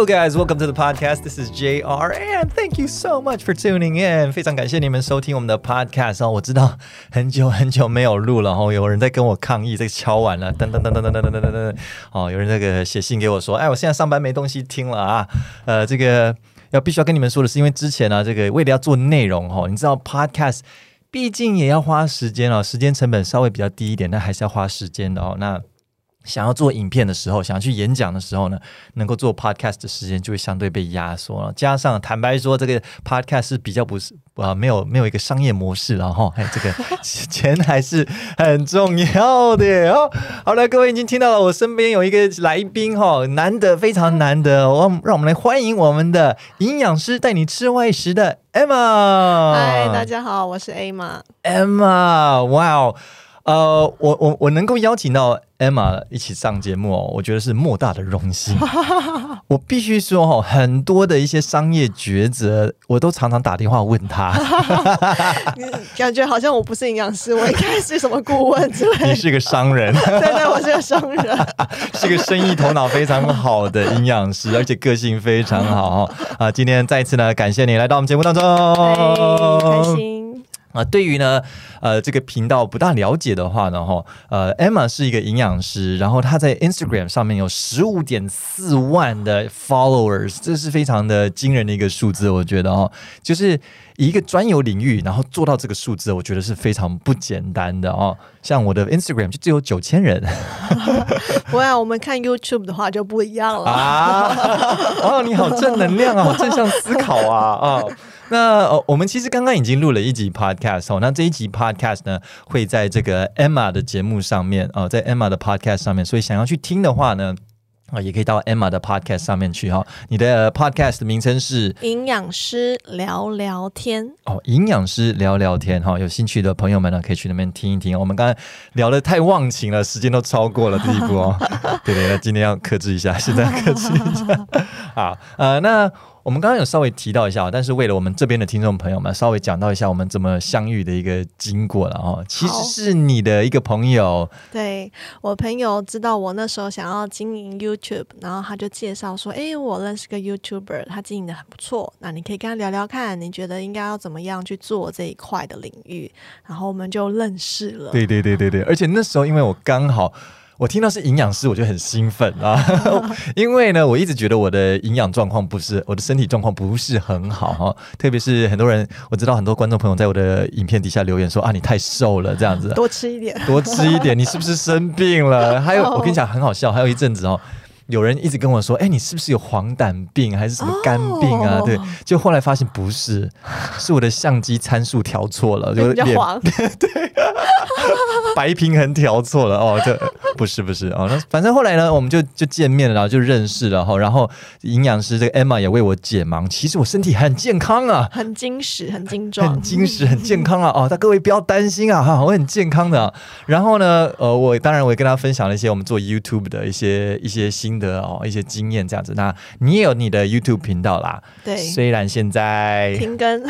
Hello guys, welcome to the podcast. This is JR and thank you so much for tuning in. 非常感谢你们收听我们的 podcast 哦。我知道很久很久没有录了哦，有人在跟我抗议，这个敲碗了，噔噔噔噔噔噔噔噔噔噔。哦，有人那个写信给我说，哎，我现在上班没东西听了啊。呃，这个要必须要跟你们说的是，因为之前呢、这个为了要做内容哦，你知道 podcast 毕竟也要花时间哦，时间成本稍微比较低一点，但还是要花时间的哦。那想要做影片的时候，想要去演讲的时候呢，能够做 podcast 的时间就会相对被压缩了。加上坦白说，这个 podcast 是比较不是啊、呃，没有没有一个商业模式了哈。哎，这个 钱还是很重要的哦。好了，各位已经听到了，我身边有一个来宾哈，难得非常难得，我让我们来欢迎我们的营养师带你吃外食的 Emma。嗨，大家好，我是 Emma。Emma，哇哦。呃，我我我能够邀请到 Emma 一起上节目哦，我觉得是莫大的荣幸。我必须说哦，很多的一些商业抉择，我都常常打电话问他。感觉好像我不是营养师，我应该是什么顾问之类的。你是个商人，对对，我是个商人，是个生意头脑非常好的营养师，而且个性非常好啊！今天再一次呢，感谢你来到我们节目当中，开心。啊，对于呢，呃，这个频道不大了解的话呢，哈，呃，Emma 是一个营养师，然后她在 Instagram 上面有十五点四万的 followers，这是非常的惊人的一个数字，我觉得哦，就是一个专有领域，然后做到这个数字，我觉得是非常不简单的哦。像我的 Instagram 就只有九千人，不会啊，我们看 YouTube 的话就不一样了啊。哦，你好正能量啊，好正向思考啊，啊。那呃，我们其实刚刚已经录了一集 podcast 哦，那这一集 podcast 呢，会在这个 Emma 的节目上面哦，在 Emma 的 podcast 上面，所以想要去听的话呢，啊，也可以到 Emma 的 podcast 上面去哈。你的 podcast 的名称是营养师聊聊天哦，营养师聊聊天哈，有兴趣的朋友们呢，可以去那边听一听。我们刚才聊的太忘情了，时间都超过了地步哦。对对，那今天要克制一下，现在要克制一下。好，呃，那。我们刚刚有稍微提到一下，但是为了我们这边的听众朋友们，稍微讲到一下我们怎么相遇的一个经过了哦。其实是你的一个朋友，对，我朋友知道我那时候想要经营 YouTube，然后他就介绍说：“哎，我认识个 YouTuber，他经营的很不错，那你可以跟他聊聊看，你觉得应该要怎么样去做这一块的领域？”然后我们就认识了。对对对对对，而且那时候因为我刚好。我听到是营养师，我就很兴奋啊，因为呢，我一直觉得我的营养状况不是，我的身体状况不是很好哈，特别是很多人，我知道很多观众朋友在我的影片底下留言说啊，你太瘦了这样子，多吃一点，多吃一点，你是不是生病了？还有，我跟你讲很好笑，还有一阵子哦。有人一直跟我说：“哎，你是不是有黄疸病还是什么肝病啊？”对，就后来发现不是，是我的相机参数调错了，就脸黄，对，白平衡调错了哦，这不是不是哦。那反正后来呢，我们就就见面了，然后就认识了哈。然后营养师这个 Emma 也为我解盲。其实我身体很健康啊，很精实，很精壮，很精实，很健康啊。哦，但各位不要担心啊，哈，我很健康的。然后呢，呃，我当然我也跟他分享了一些我们做 YouTube 的一些一些新。的哦，一些经验这样子，那你也有你的 YouTube 频道啦？对，虽然现在停更，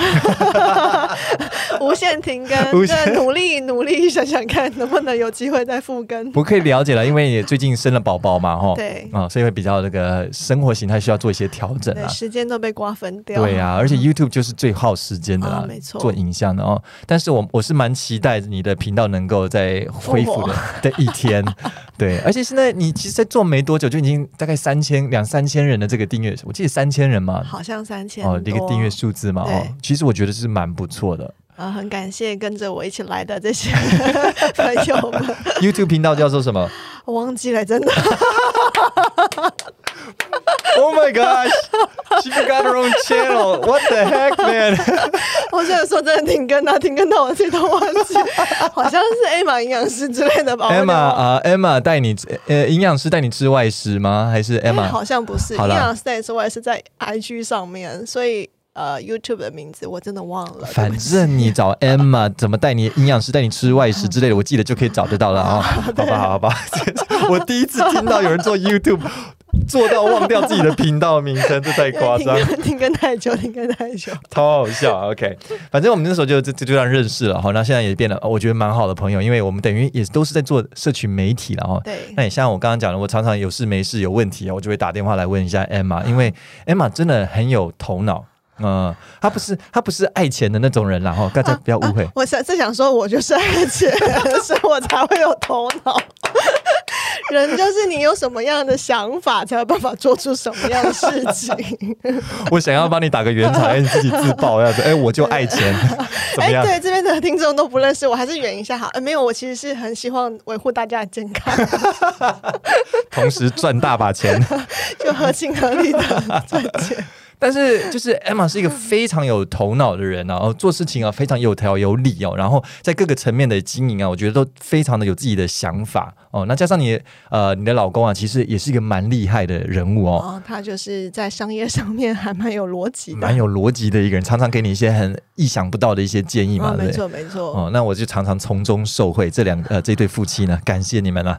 无限停更，无限努力努力想想看能不能有机会再复更。不可以了解了，因为你最近生了宝宝嘛，哈，对，啊、哦，所以会比较这个生活形态需要做一些调整啊，时间都被瓜分掉。对啊，而且 YouTube 就是最耗时间的啦，哦、没错，做影像的哦。但是我我是蛮期待你的频道能够在恢复的的一天，对，而且现在你其实在做没多久就已经。大概三千两三千人的这个订阅，我记得三千人嘛，好像三千哦，一个订阅数字嘛，哦，其实我觉得是蛮不错的。啊、呃，很感谢跟着我一起来的这些 朋友们。YouTube 频道叫做什么？我忘记了，真的。Oh my gosh, she forgot her own channel. What the heck, man? 我现在说真的停更啊，停更到我自己都忘记，好像是 Emma 营养师之类的吧？Emma 啊、uh,，Emma 带你呃，营养师带你吃外食吗？还是 Emma？好像不是，营养师带你吃外食在 IG 上面，所以。呃，YouTube 的名字我真的忘了。反正你找 Emma 怎么带你营养师带你吃外食之类的，我记得就可以找得到了啊、哦。好吧，好吧。我第一次听到有人做 YouTube，做到忘掉自己的频道名称，这太夸张。停更太久，停更太久，超好笑。OK，反正我们那时候就就就这样认识了好。那现在也变得我觉得蛮好的朋友，因为我们等于也都是在做社群媒体了哈。对。那你像我刚刚讲的，我常常有事没事有问题啊，我就会打电话来问一下 Emma，因为 Emma 真的很有头脑。嗯，他不是他不是爱钱的那种人，然后大家不要误会。啊啊、我是想说，我就是爱钱，所以我才会有头脑。人就是你有什么样的想法，才有办法做出什么样的事情。我想要帮你打个圆场，哎，你自己自爆样子，哎，我就爱钱，怎么样？对，这边的听众都不认识我，还是圆一下好。呃，没有，我其实是很希望维护大家的健康，同时赚大把钱，就合情合理的赚钱。但是，就是 Emma 是一个非常有头脑的人啊，然后做事情啊非常有条有理哦，然后在各个层面的经营啊，我觉得都非常的有自己的想法哦。那加上你呃，你的老公啊，其实也是一个蛮厉害的人物哦。哦，他就是在商业上面还蛮有逻辑的，蛮有逻辑的一个人，常常给你一些很意想不到的一些建议嘛。哦、没错，没错。哦，那我就常常从中受惠。这两呃这对夫妻呢，感谢你们 了。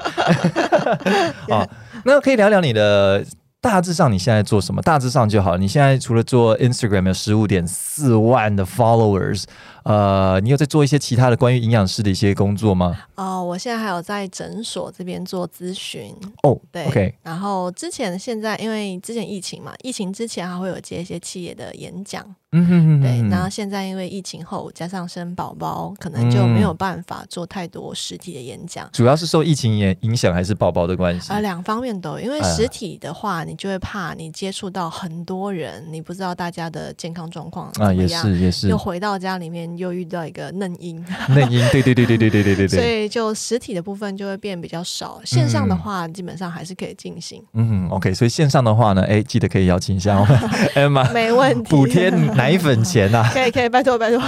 哦，那可以聊聊你的。大致上你现在做什么？大致上就好。你现在除了做 Instagram 有十五点四万的 followers。呃，你有在做一些其他的关于营养师的一些工作吗？哦、呃，我现在还有在诊所这边做咨询哦。对，OK。然后之前、现在，因为之前疫情嘛，疫情之前还会有接一些企业的演讲。嗯哼。对，然后现在因为疫情后加上生宝宝，可能就没有办法做太多实体的演讲。主要是受疫情影影响，还是宝宝的关系？啊、呃，两方面都有。因为实体的话，你就会怕你接触到很多人，你不知道大家的健康状况。啊，也是也是。又回到家里面。又遇到一个嫩婴，嫩婴，对对对对对对对对对，所以就实体的部分就会变比较少，线上的话基本上还是可以进行。嗯，OK，所以线上的话呢，哎，记得可以邀请一下我们 Emma，没问题，补贴 奶粉钱呐，可以可以，拜托拜托，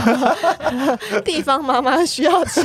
地方妈妈需要钱。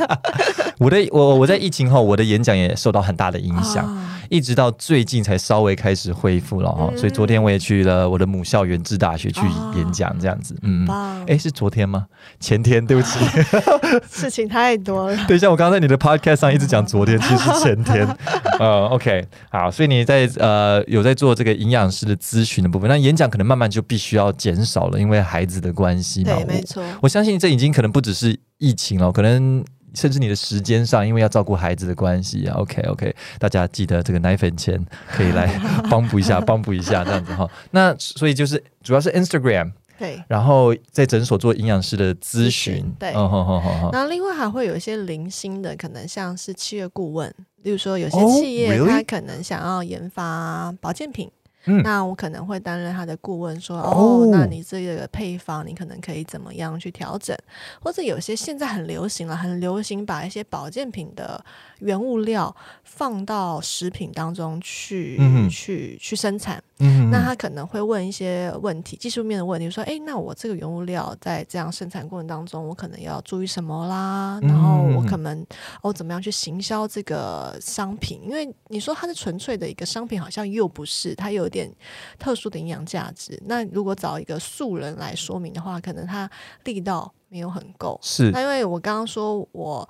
我的我我在疫情后，我的演讲也受到很大的影响。一直到最近才稍微开始恢复了哈，嗯、所以昨天我也去了我的母校原智大学去演讲，这样子，哦、嗯，哎棒，是昨天吗？前天，对不起，事情太多了。等一下，我刚刚在你的 podcast 上一直讲昨天，其实是前天。呃，OK，好，所以你在呃有在做这个营养师的咨询的部分，那演讲可能慢慢就必须要减少了，因为孩子的关系嘛。对，没错。我相信这已经可能不只是疫情了，可能。甚至你的时间上，因为要照顾孩子的关系啊，OK OK，大家记得这个奶粉钱可以来 帮补一下，帮补一下这样子哈。那所以就是主要是 Instagram，对，然后在诊所做营养师的咨询，对，嗯哼哼哼。然后另外还会有一些零星的，可能像是企业顾问，例如说有些企业他可能想要研发保健品。嗯、那我可能会担任他的顾问说，说哦，哦，那你这个配方你可能可以怎么样去调整，或者有些现在很流行了，很流行把一些保健品的原物料放到食品当中去，嗯、去去生产。嗯、那他可能会问一些问题，技术面的问题，说，哎，那我这个原物料在这样生产过程当中，我可能要注意什么啦？然后我可能哦，怎么样去行销这个商品？因为你说它是纯粹的一个商品，好像又不是，它有点特殊的营养价值。那如果找一个素人来说明的话，可能他力道没有很够。是，那因为我刚刚说我。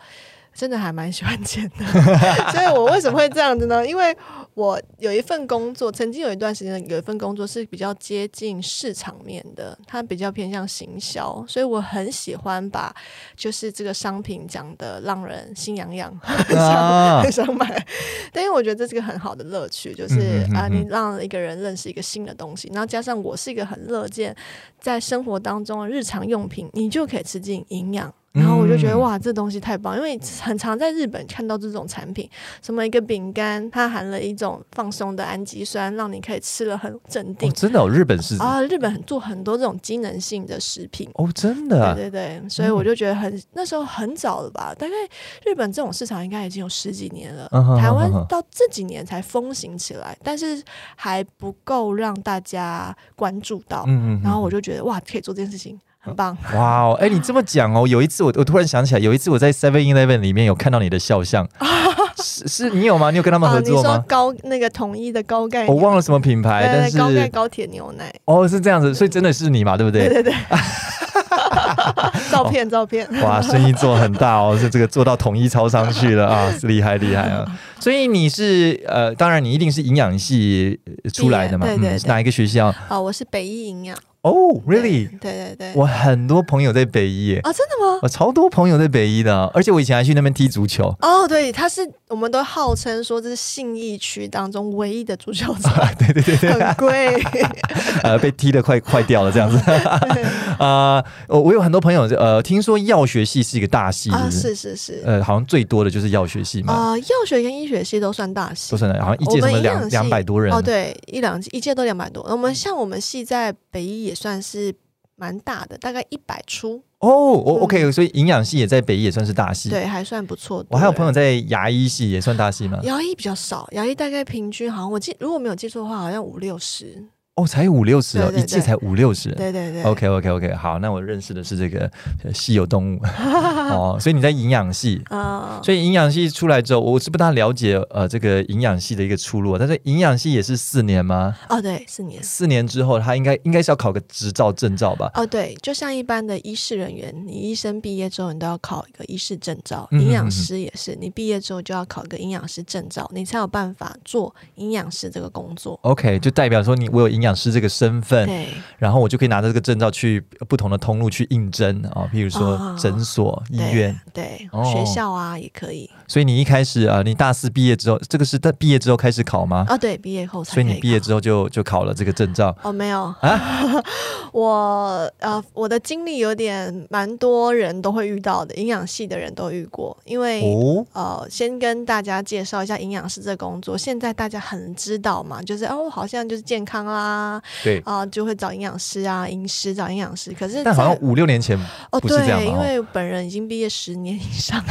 真的还蛮喜欢钱的，所以我为什么会这样子呢？因为我有一份工作，曾经有一段时间有一份工作是比较接近市场面的，它比较偏向行销，所以我很喜欢把就是这个商品讲的让人心痒痒，很 想很想买。但因为我觉得这是个很好的乐趣，就是啊，你让一个人认识一个新的东西，然后加上我是一个很乐见在生活当中的日常用品，你就可以吃进营养。然后我就觉得哇，这东西太棒，因为很常在日本看到这种产品，什么一个饼干，它含了一种放松的氨基酸，让你可以吃了很镇定。哦、真的、哦，日本是啊，日本很做很多这种机能性的食品哦，真的、啊，对对对，所以我就觉得很、嗯、那时候很早了吧，大概日本这种市场应该已经有十几年了，嗯、台湾到这几年才风行起来，但是还不够让大家关注到。嗯嗯，然后我就觉得哇，可以做这件事情。很棒，哇哦！哎，你这么讲哦，有一次我我突然想起来，有一次我在 Seven Eleven 里面有看到你的肖像，是是你有吗？你有跟他们合作吗？高那个统一的高钙，我忘了什么品牌，但是高钙高铁牛奶。哦，是这样子，所以真的是你嘛？对不对？对对对。照片照片，哇，生意做很大哦，是这个做到统一超商去了啊，厉害厉害啊！所以你是呃，当然你一定是营养系出来的嘛，对对哪一个学校？啊、哦，我是北医营养。哦、oh,，really？对对对，我很多朋友在北医耶。啊，真的吗？我超多朋友在北医的，而且我以前还去那边踢足球。哦、oh,，对，他是我们都号称说这是信义区当中唯一的足球场。对对对对，很贵。呃，被踢的快快掉了这样子。啊，我、呃、我有很多朋友，呃，听说药学系是一个大系是是，是是是。呃，好像最多的就是药学系嘛。啊、呃，药学跟医学系都算大系，都算大，好像一届什么两两百多人。哦，对，一两一届都两百多。我们像我们系在北医也算是。蛮大的，大概一百出哦。我 OK，所以营养系也在北医也算是大系，对，还算不错。我还有朋友在牙医系，也算大系吗？牙医比较少，牙医大概平均好像我记，如果没有记错的话，好像五六十。哦，才五六十哦，一届才五六十。对对对。OK OK OK，好，那我认识的是这个稀有动物哦，所以你在营养系啊，所以营养系出来之后，我是不大了解呃这个营养系的一个出路。但是营养系也是四年吗？哦，对，四年。四年之后，他应该应该是要考个执照证照吧？哦，对，就像一般的医师人员，你医生毕业之后，你都要考一个医师证照。营养师也是，你毕业之后就要考一个营养师证照，你才有办法做营养师这个工作。OK，就代表说你我有营养师这个身份。对，然后我就可以拿着这个证照去不同的通路去应征啊，比如说诊所、哦、医院，对，对学校啊也可以。所以你一开始啊，你大四毕业之后，这个是在毕业之后开始考吗？啊，对，毕业后才。所以你毕业之后就就考了这个证照？哦，没有啊，我呃，我的经历有点蛮多人都会遇到的，营养系的人都遇过。因为、哦、呃，先跟大家介绍一下营养师这个工作，现在大家很知道嘛，就是哦，好像就是健康啦，对。啊，就会找营养师啊，饮食找营养师。可是，但好像五六年前哦，不是这样对，因为本人已经毕业十年以上，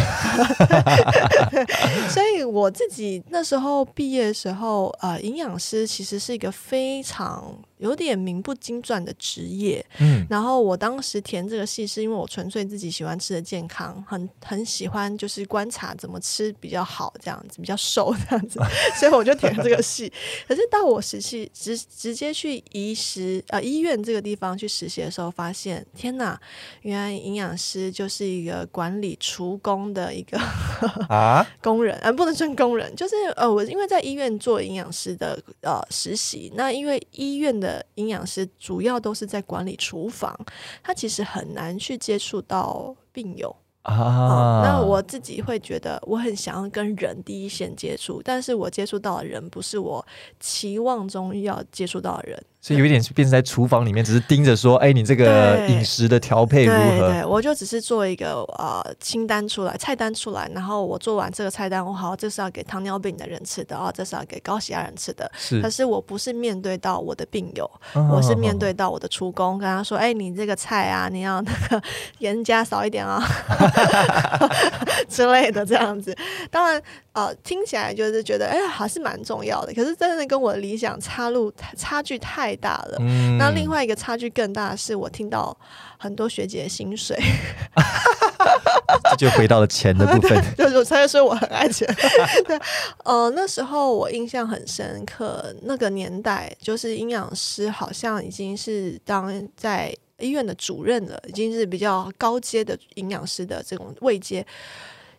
所以我自己那时候毕业的时候，呃，营养师其实是一个非常。有点名不经传的职业，嗯，然后我当时填这个系是因为我纯粹自己喜欢吃的健康，很很喜欢就是观察怎么吃比较好，这样子比较瘦这样子，所以我就填了这个系。可是到我实习直直接去医师呃医院这个地方去实习的时候，发现天哪，原来营养师就是一个管理厨工的一个 啊 工人，呃不能算工人，就是呃我因为在医院做营养师的呃实习，那因为医院的。营养师主要都是在管理厨房，他其实很难去接触到病友啊、嗯。那我自己会觉得，我很想要跟人第一线接触，但是我接触到的人不是我期望中要接触到的人。所以有一点变成在厨房里面，只是盯着说：“哎，你这个饮食的调配如何？”对，对，我就只是做一个呃清单出来，菜单出来，然后我做完这个菜单，我好，这是要给糖尿病的人吃的哦，这是要给高血压人吃的。是，可是我不是面对到我的病友，哦、我是面对到我的厨工，跟他说：“哎，你这个菜啊，你要那个 盐加少一点啊、哦，之类的这样子。”当然。呃，听起来就是觉得，哎，还是蛮重要的。可是真的跟我的理想差路差距太大了。嗯。那另外一个差距更大的是，我听到很多学姐的薪水，这就回到了钱的部分。就是我才说我很爱钱。对，呃，那时候我印象很深刻，那个年代就是营养师好像已经是当在医院的主任了，已经是比较高阶的营养师的这种位阶。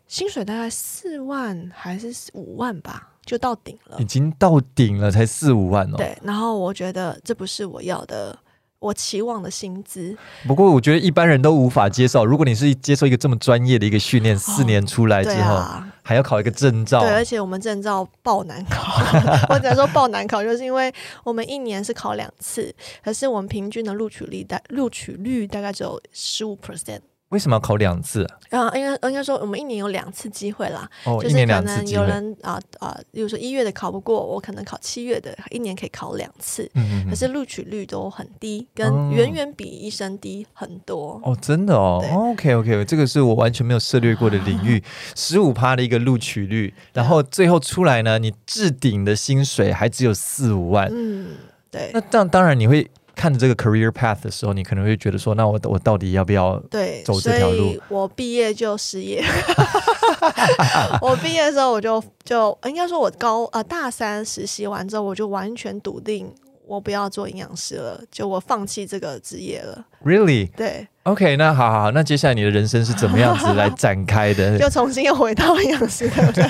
薪水大概四万还是五万吧，就到顶了。已经到顶了，才四五万哦。对，然后我觉得这不是我要的，我期望的薪资。不过我觉得一般人都无法接受。如果你是接受一个这么专业的一个训练，四年出来之后，哦，还要考一个证照。对，而且我们证照爆难考。我只能说爆难考，就是因为我们一年是考两次，可是我们平均的录取率大录取率大概只有十五 percent。为什么要考两次？啊，应该应该说，我们一年有两次机会啦。哦，就是可能有人啊啊，比如说一月的考不过，我可能考七月的，一年可以考两次。嗯嗯，可是录取率都很低，跟远远比医生低很多。哦，真的哦。OK OK，这个是我完全没有涉猎过的领域。十五趴的一个录取率，然后最后出来呢，你置顶的薪水还只有四五万。嗯，对。那这样当然你会。看着这个 career path 的时候，你可能会觉得说，那我我到底要不要对走这条路？我毕业就失业。我毕业的时候，我就就应该说，我高啊、呃、大三实习完之后，我就完全笃定我不要做营养师了，就我放弃这个职业了。Really？对。OK，那好好好，那接下来你的人生是怎么样子来展开的？就重新又回到营养师，对不对？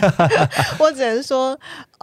我只能说，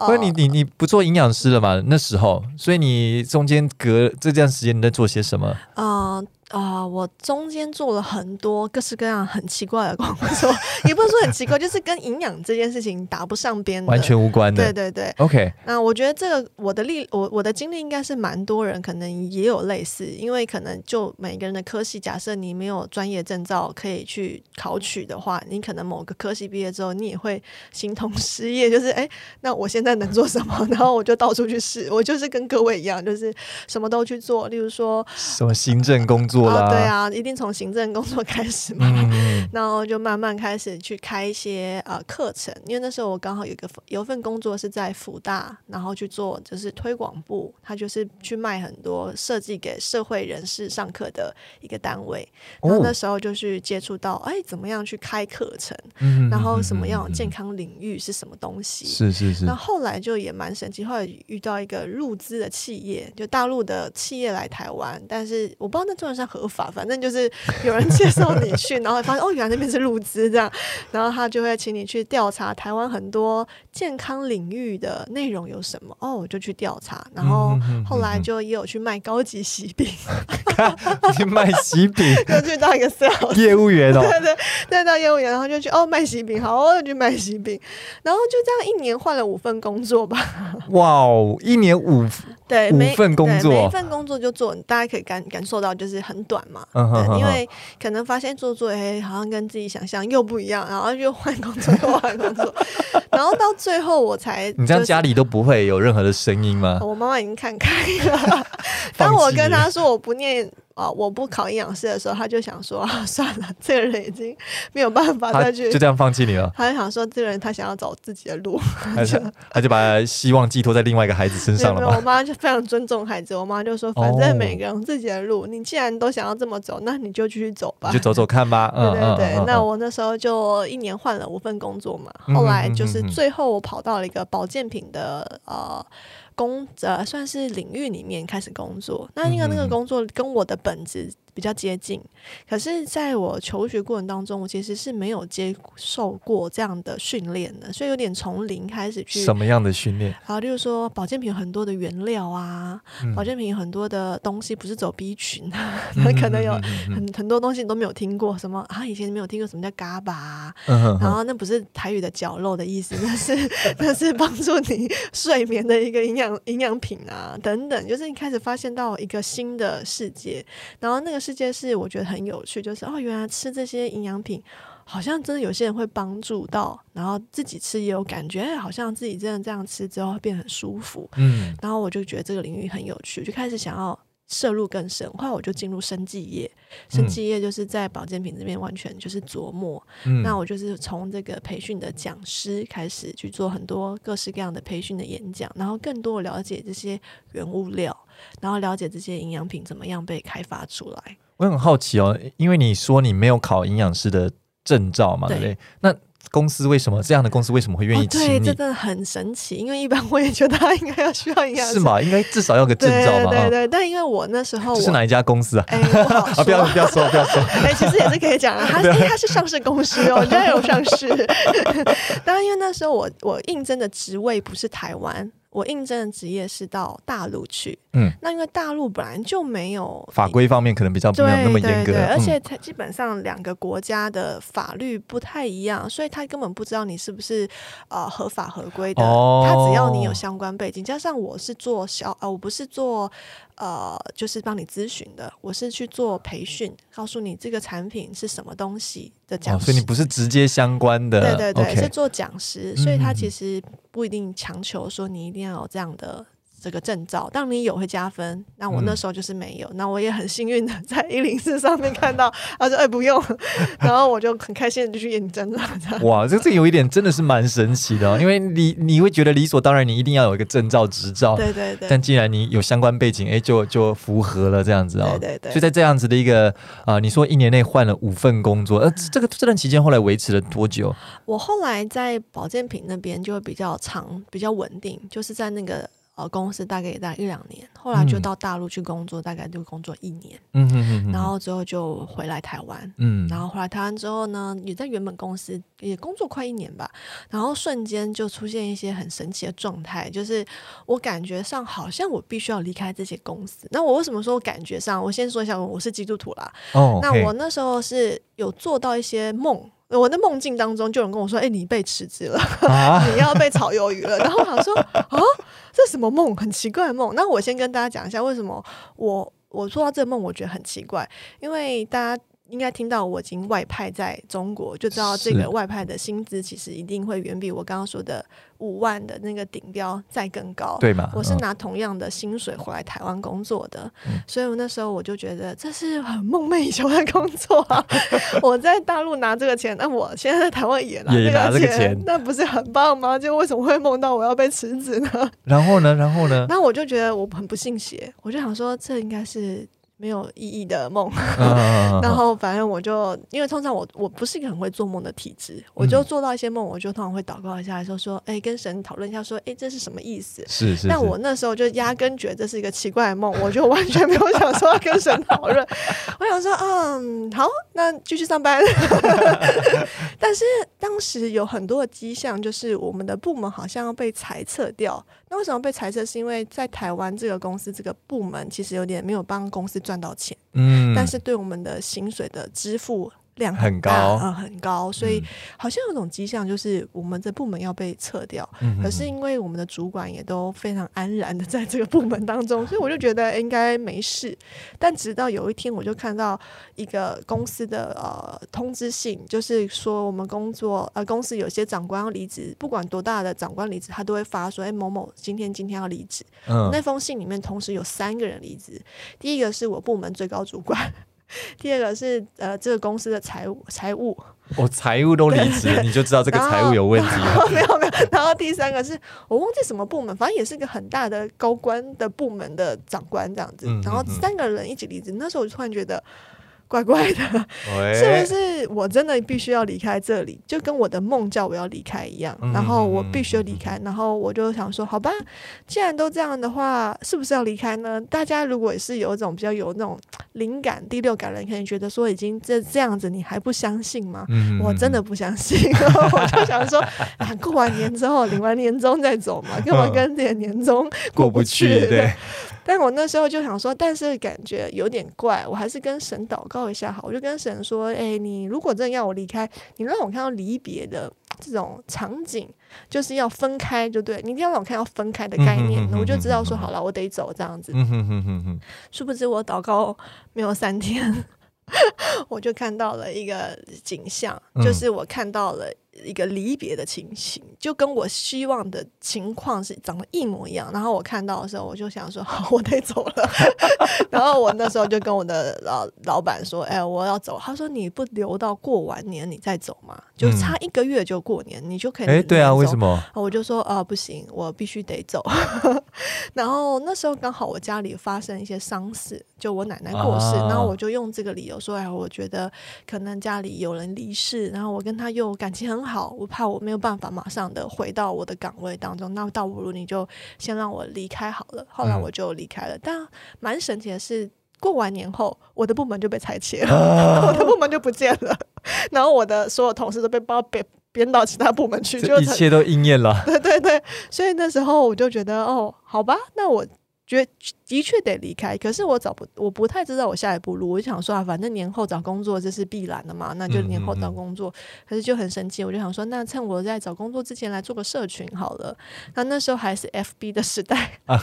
不是你你你不做营养师了嘛？那时候，所以你中间隔这段时间你在做些什么？啊、呃。啊、呃，我中间做了很多各式各样很奇怪的工作，也不是说很奇怪，就是跟营养这件事情搭不上边，完全无关的。对对对，OK。那我觉得这个我的历我我的经历应该是蛮多人可能也有类似，因为可能就每个人的科系，假设你没有专业证照可以去考取的话，你可能某个科系毕业之后，你也会形同 失业，就是哎，那我现在能做什么？然后我就到处去试，我就是跟各位一样，就是什么都去做，例如说什么行政工作。啊，对啊，一定从行政工作开始嘛，嗯、然后就慢慢开始去开一些呃课程，因为那时候我刚好有一个有份工作是在福大，然后去做就是推广部，他就是去卖很多设计给社会人士上课的一个单位，然后那时候就去接触到，哎，怎么样去开课程，嗯、然后什么样的健康领域是什么东西，是是是，那后，后来就也蛮神奇，后来遇到一个入资的企业，就大陆的企业来台湾，但是我不知道那算不算合法，反正就是有人介绍你去，然后发现哦，原来那边是入资这样，然后他就会请你去调查台湾很多健康领域的内容有什么，哦，我就去调查，然后后来就也有去卖高级喜饼，去卖喜饼，就去当一个 sales 业务员哦，对对，再当业务员，然后就去哦卖喜饼，好，我就去卖喜饼，然后就这样一年换了五份工作吧，哇哦，一年五。对，每份工作，每一份工作就做，大家可以感感受到，就是很短嘛。嗯哼，因为可能发现做做，哎，好像跟自己想象又不一样，然后又换工作，又换工作，然后到最后我才，你这样家里都不会有任何的声音吗？我妈妈已经看开了。当我跟她说我不念。啊！我不考营养师的时候，他就想说啊，算了，这个人已经没有办法再去，就这样放弃你了。他就想说，这个人他想要走自己的路，他 就他就把希望寄托在另外一个孩子身上了。我妈就非常尊重孩子，我妈就说，反正每个人自己的路，你既然都想要这么走，那你就继续走吧，就走走看吧。对对对，那我那时候就一年换了五份工作嘛，后来就是最后我跑到了一个保健品的呃。工呃算是领域里面开始工作，那因为那个工作跟我的本职比较接近，可是在我求学过程当中，我其实是没有接受过这样的训练的，所以有点从零开始去。什么样的训练？好，例如说保健品很多的原料啊，嗯、保健品很多的东西不是走 B 群，嗯、可能有很很多东西你都没有听过，什么啊以前没有听过什么叫啊嗯、然后那不是台语的绞肉的意思，那是那是帮助你 睡眠的一个营养。营养品啊，等等，就是你开始发现到一个新的世界，然后那个世界是我觉得很有趣，就是哦，原来吃这些营养品，好像真的有些人会帮助到，然后自己吃也有感觉，哎，好像自己真的这样吃之后会变很舒服，嗯，然后我就觉得这个领域很有趣，就开始想要。涉入更深，后来我就进入生技业。生技业就是在保健品这边完全就是琢磨。嗯、那我就是从这个培训的讲师开始去做很多各式各样的培训的演讲，然后更多了解这些原物料，然后了解这些营养品怎么样被开发出来。我很好奇哦，因为你说你没有考营养师的证照嘛，对不对？那公司为什么这样的公司为什么会愿意请你？哦、对，这真的很神奇。因为一般我也觉得他应该要需要营养，是吗？应该至少要个证照吧？对对对。但因为我那时候，是哪一家公司啊？哎，不要不要说不要说。哎，其实也是可以讲啊。他因为他是上市公司哦，人家有上市。当然，因为那时候我我应征的职位不是台湾。我应征的职业是到大陆去，嗯，那因为大陆本来就没有法规方面可能比较没有那么严格，对对对，而且它基本上两个国家的法律不太一样，所以他根本不知道你是不是呃合法合规的。哦，他只要你有相关背景，加上我是做小呃，我不是做呃，就是帮你咨询的，我是去做培训，告诉你这个产品是什么东西的讲师。哦，所以你不是直接相关的，对对对.是做讲师，所以他其实不一定强求说你一定。要有这样的这个证照，当你有会加分。那我那时候就是没有，嗯、那我也很幸运的在一零四上面看到，他说：“哎，不用。”然后我就很开心的就去验证了。哇，这这有一点真的是蛮神奇的，哦，因为你你会觉得理所当然，你一定要有一个证照执照。对对对。但既然你有相关背景，哎，就就符合了这样子哦。对对对。就在这样子的一个啊、呃，你说一年内换了五份工作，呃，这个这段期间后来维持了多久？我后来在保健品那边就会比较长，比较稳定，就是在那个。呃公司大概也在一两年，后来就到大陆去工作，嗯、大概就工作一年，嗯哼哼哼，然后之后就回来台湾，嗯，然后回来台湾之后呢，也在原本公司也工作快一年吧，然后瞬间就出现一些很神奇的状态，就是我感觉上好像我必须要离开这些公司。那我为什么说我感觉上？我先说一下，我是基督徒啦，哦，那我那时候是有做到一些梦。我的梦境当中，就有人跟我说：“哎、欸，你被辞职了，啊、你要被炒鱿鱼了。”然后我想说：“啊，这什么梦？很奇怪的梦。”那我先跟大家讲一下，为什么我我做到这个梦，我觉得很奇怪，因为大家。应该听到我已经外派在中国，就知道这个外派的薪资其实一定会远比我刚刚说的五万的那个顶标再更高，对吗？我是拿同样的薪水回来台湾工作的，嗯、所以我那时候我就觉得这是很梦寐以求的工作啊！我在大陆拿这个钱，那我现在在台湾也拿这个钱，那不是很棒吗？就为什么会梦到我要被辞职呢？然后呢？然后呢？那我就觉得我很不信邪，我就想说这应该是。没有意义的梦，然后反正我就因为通常我我不是一个很会做梦的体质，我就做到一些梦，我就通常会祷告一下，说说，哎，跟神讨论一下，说，哎，这是什么意思？是是。但我那时候就压根觉得这是一个奇怪的梦，我就完全没有想说要跟神讨论。我想说，嗯，好，那继续上班。但是当时有很多的迹象，就是我们的部门好像要被裁撤掉。那为什么被裁撤？是因为在台湾这个公司这个部门其实有点没有帮公司赚到钱，嗯，但是对我们的薪水的支付。量很，很高啊、呃，很高，所以好像有种迹象，就是我们的部门要被撤掉。嗯、可是因为我们的主管也都非常安然的在这个部门当中，所以我就觉得应该没事。但直到有一天，我就看到一个公司的呃通知信，就是说我们工作呃公司有些长官要离职，不管多大的长官离职，他都会发说：“哎，某某今天今天要离职。嗯”那封信里面同时有三个人离职，第一个是我部门最高主管。第二个是呃，这个公司的财务财务，我、哦、财务都离职，你就知道这个财务有问题。没有没有，然后第三个是我忘记什么部门，反正也是一个很大的高官的部门的长官这样子。然后三个人一起离职，那时候我就突然觉得。怪怪的，是不是我真的必须要离开这里？就跟我的梦叫我要离开一样，然后我必须要离开，然后我就想说，好吧，既然都这样的话，是不是要离开呢？大家如果也是有一种比较有那种灵感、第六感的人，可能觉得说已经这这样子，你还不相信吗？我真的不相信，我就想说，过完年之后领完年终再走嘛，干嘛跟这个年终过不去？对。但我那时候就想说，但是感觉有点怪，我还是跟神祷告一下好。我就跟神说：“哎、欸，你如果真的要我离开，你让我看到离别的这种场景，就是要分开，就对。你一定要让我看到分开的概念，我就知道说好了，我得走这样子。”殊不知我祷告没有三天，我就看到了一个景象，就是我看到了。一个离别的情形，就跟我希望的情况是长得一模一样。然后我看到的时候，我就想说：“好，我得走了。”然后我那时候就跟我的老老板说：“哎，我要走。”他说：“你不留到过完年你再走吗？就差一个月就过年，嗯、你就可以。”哎，对啊，为什么？我就说：“啊，不行，我必须得走。” 然后那时候刚好我家里发生一些丧事，就我奶奶过世，啊、然后我就用这个理由说：“哎，我觉得可能家里有人离世，然后我跟他又感情很好。”好，我怕我没有办法马上的回到我的岗位当中，那倒不如你就先让我离开好了。后来我就离开了，嗯、但蛮神奇的是，过完年后，我的部门就被裁切了，啊、我的部门就不见了，然后我的所有同事都被包编编 到其他部门去，就一切都应验了。对对对，所以那时候我就觉得，哦，好吧，那我。觉得的确得离开，可是我找不，我不太知道我下一步路。我就想说啊，反正年后找工作这是必然的嘛，那就年后找工作。嗯嗯嗯，可是就很神奇，我就想说，那趁我在找工作之前来做个社群好了。那那时候还是 FB 的时代 啊，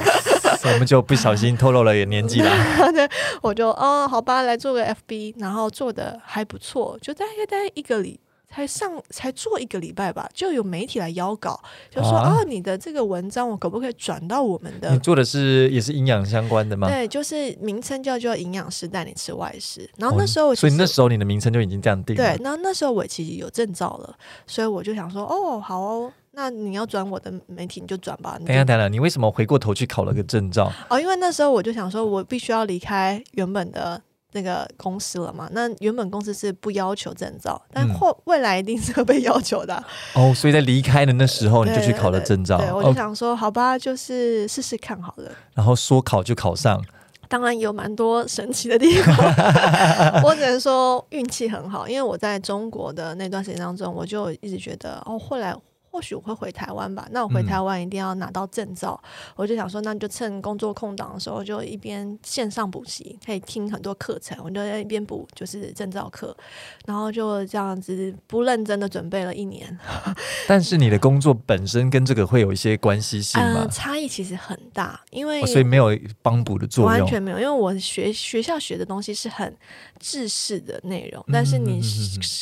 我们就不小心透露了年纪了。对，我就哦，好吧，来做个 FB，然后做的还不错，就大概大概一个礼。才上才做一个礼拜吧，就有媒体来邀稿，就说啊，啊，你的这个文章我可不可以转到我们的？你做的是也是营养相关的吗？对，就是名称叫做营养师带你吃外食。然后那时候，所以那时候你的名称就已经这样定了。对，那那时候我其实有证照了，所以我就想说，哦，好哦，那你要转我的媒体你就转吧。等一下，等一下，你为什么回过头去考了个证照？哦，因为那时候我就想说，我必须要离开原本的。那个公司了嘛。那原本公司是不要求证照，但后未来一定是会被要求的。哦，所以在离开的那时候，你就去考了证照。对，我就想说，好吧，就是试试看好了。然后说考就考上。当然有蛮多神奇的地方，我只能说运气很好，因为我在中国的那段时间当中，我就一直觉得哦，后来。或许我会回台湾吧。那我回台湾一定要拿到证照，嗯、我就想说，那就趁工作空档的时候，就一边线上补习，可以听很多课程，我就在一边补，就是证照课，然后就这样子不认真的准备了一年。但是你的工作本身跟这个会有一些关系性吗？呃、差异其实很大，因为、哦、所以没有帮补的作用，完全没有。因为我学学校学的东西是很制式的内容，但是你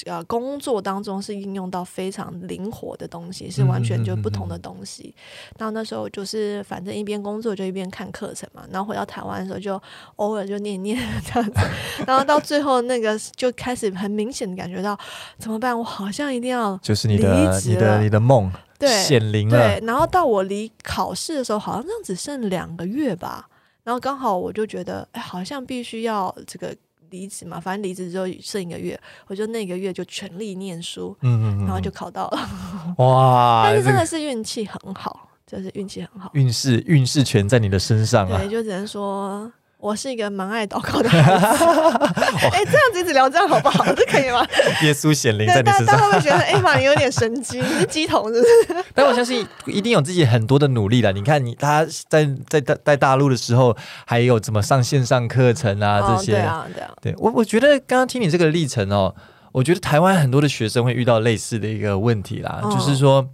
呃工作当中是应用到非常灵活的东西。也是完全就不同的东西。然后那时候就是反正一边工作就一边看课程嘛。然后回到台湾的时候就偶尔就念念 这样子。然后到最后那个就开始很明显的感觉到怎么办？我好像一定要就是你的你的你的梦对显灵了。对，然后到我离考试的时候，好像这样只剩两个月吧。然后刚好我就觉得，哎，好像必须要这个。离职嘛，反正离职之后剩一个月，我就那个月就全力念书，嗯嗯，然后就考到了，哇！但是真的是运气很好，就是运气很好，运势运势全在你的身上啊，对，就只能说。我是一个蛮爱祷告的孩子，哎、欸，这样子一直聊这样好不好？这可以吗？耶稣显灵在你身上，大家会不会觉得哎妈，你有点神经，你是鸡童是不是？但我相信一定有自己很多的努力了。你看你他在在大在大陆的时候，还有怎么上线上课程啊这些？哦、对啊，对啊。对我我觉得刚刚听你这个历程哦，我觉得台湾很多的学生会遇到类似的一个问题啦，哦、就是说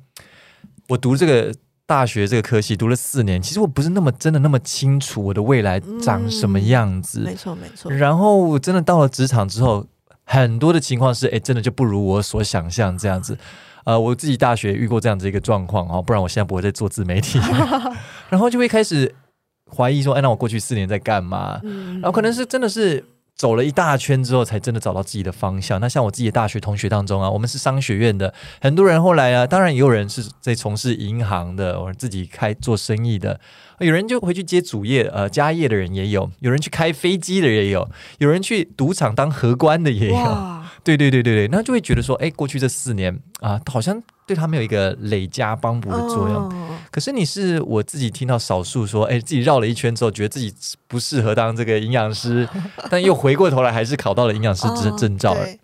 我读这个。大学这个科系读了四年，其实我不是那么真的那么清楚我的未来长什么样子。嗯、没错没错。然后真的到了职场之后，很多的情况是，哎，真的就不如我所想象这样子。呃，我自己大学遇过这样子一个状况哦，不然我现在不会再做自媒体。然后就会开始怀疑说，哎，那我过去四年在干嘛？嗯、然后可能是真的是。走了一大圈之后，才真的找到自己的方向。那像我自己的大学同学当中啊，我们是商学院的，很多人后来啊，当然也有人是在从事银行的，或者自己开做生意的，有人就回去接主业，呃，家业的人也有，有人去开飞机的也有，有人去赌场当荷官的也有。哇对对对对对，那就会觉得说，哎，过去这四年啊，好像对他们有一个累加帮补的作用。哦可是你是我自己听到少数说，哎，自己绕了一圈之后，觉得自己不适合当这个营养师，但又回过头来还是考到了营养师证证照。嗯、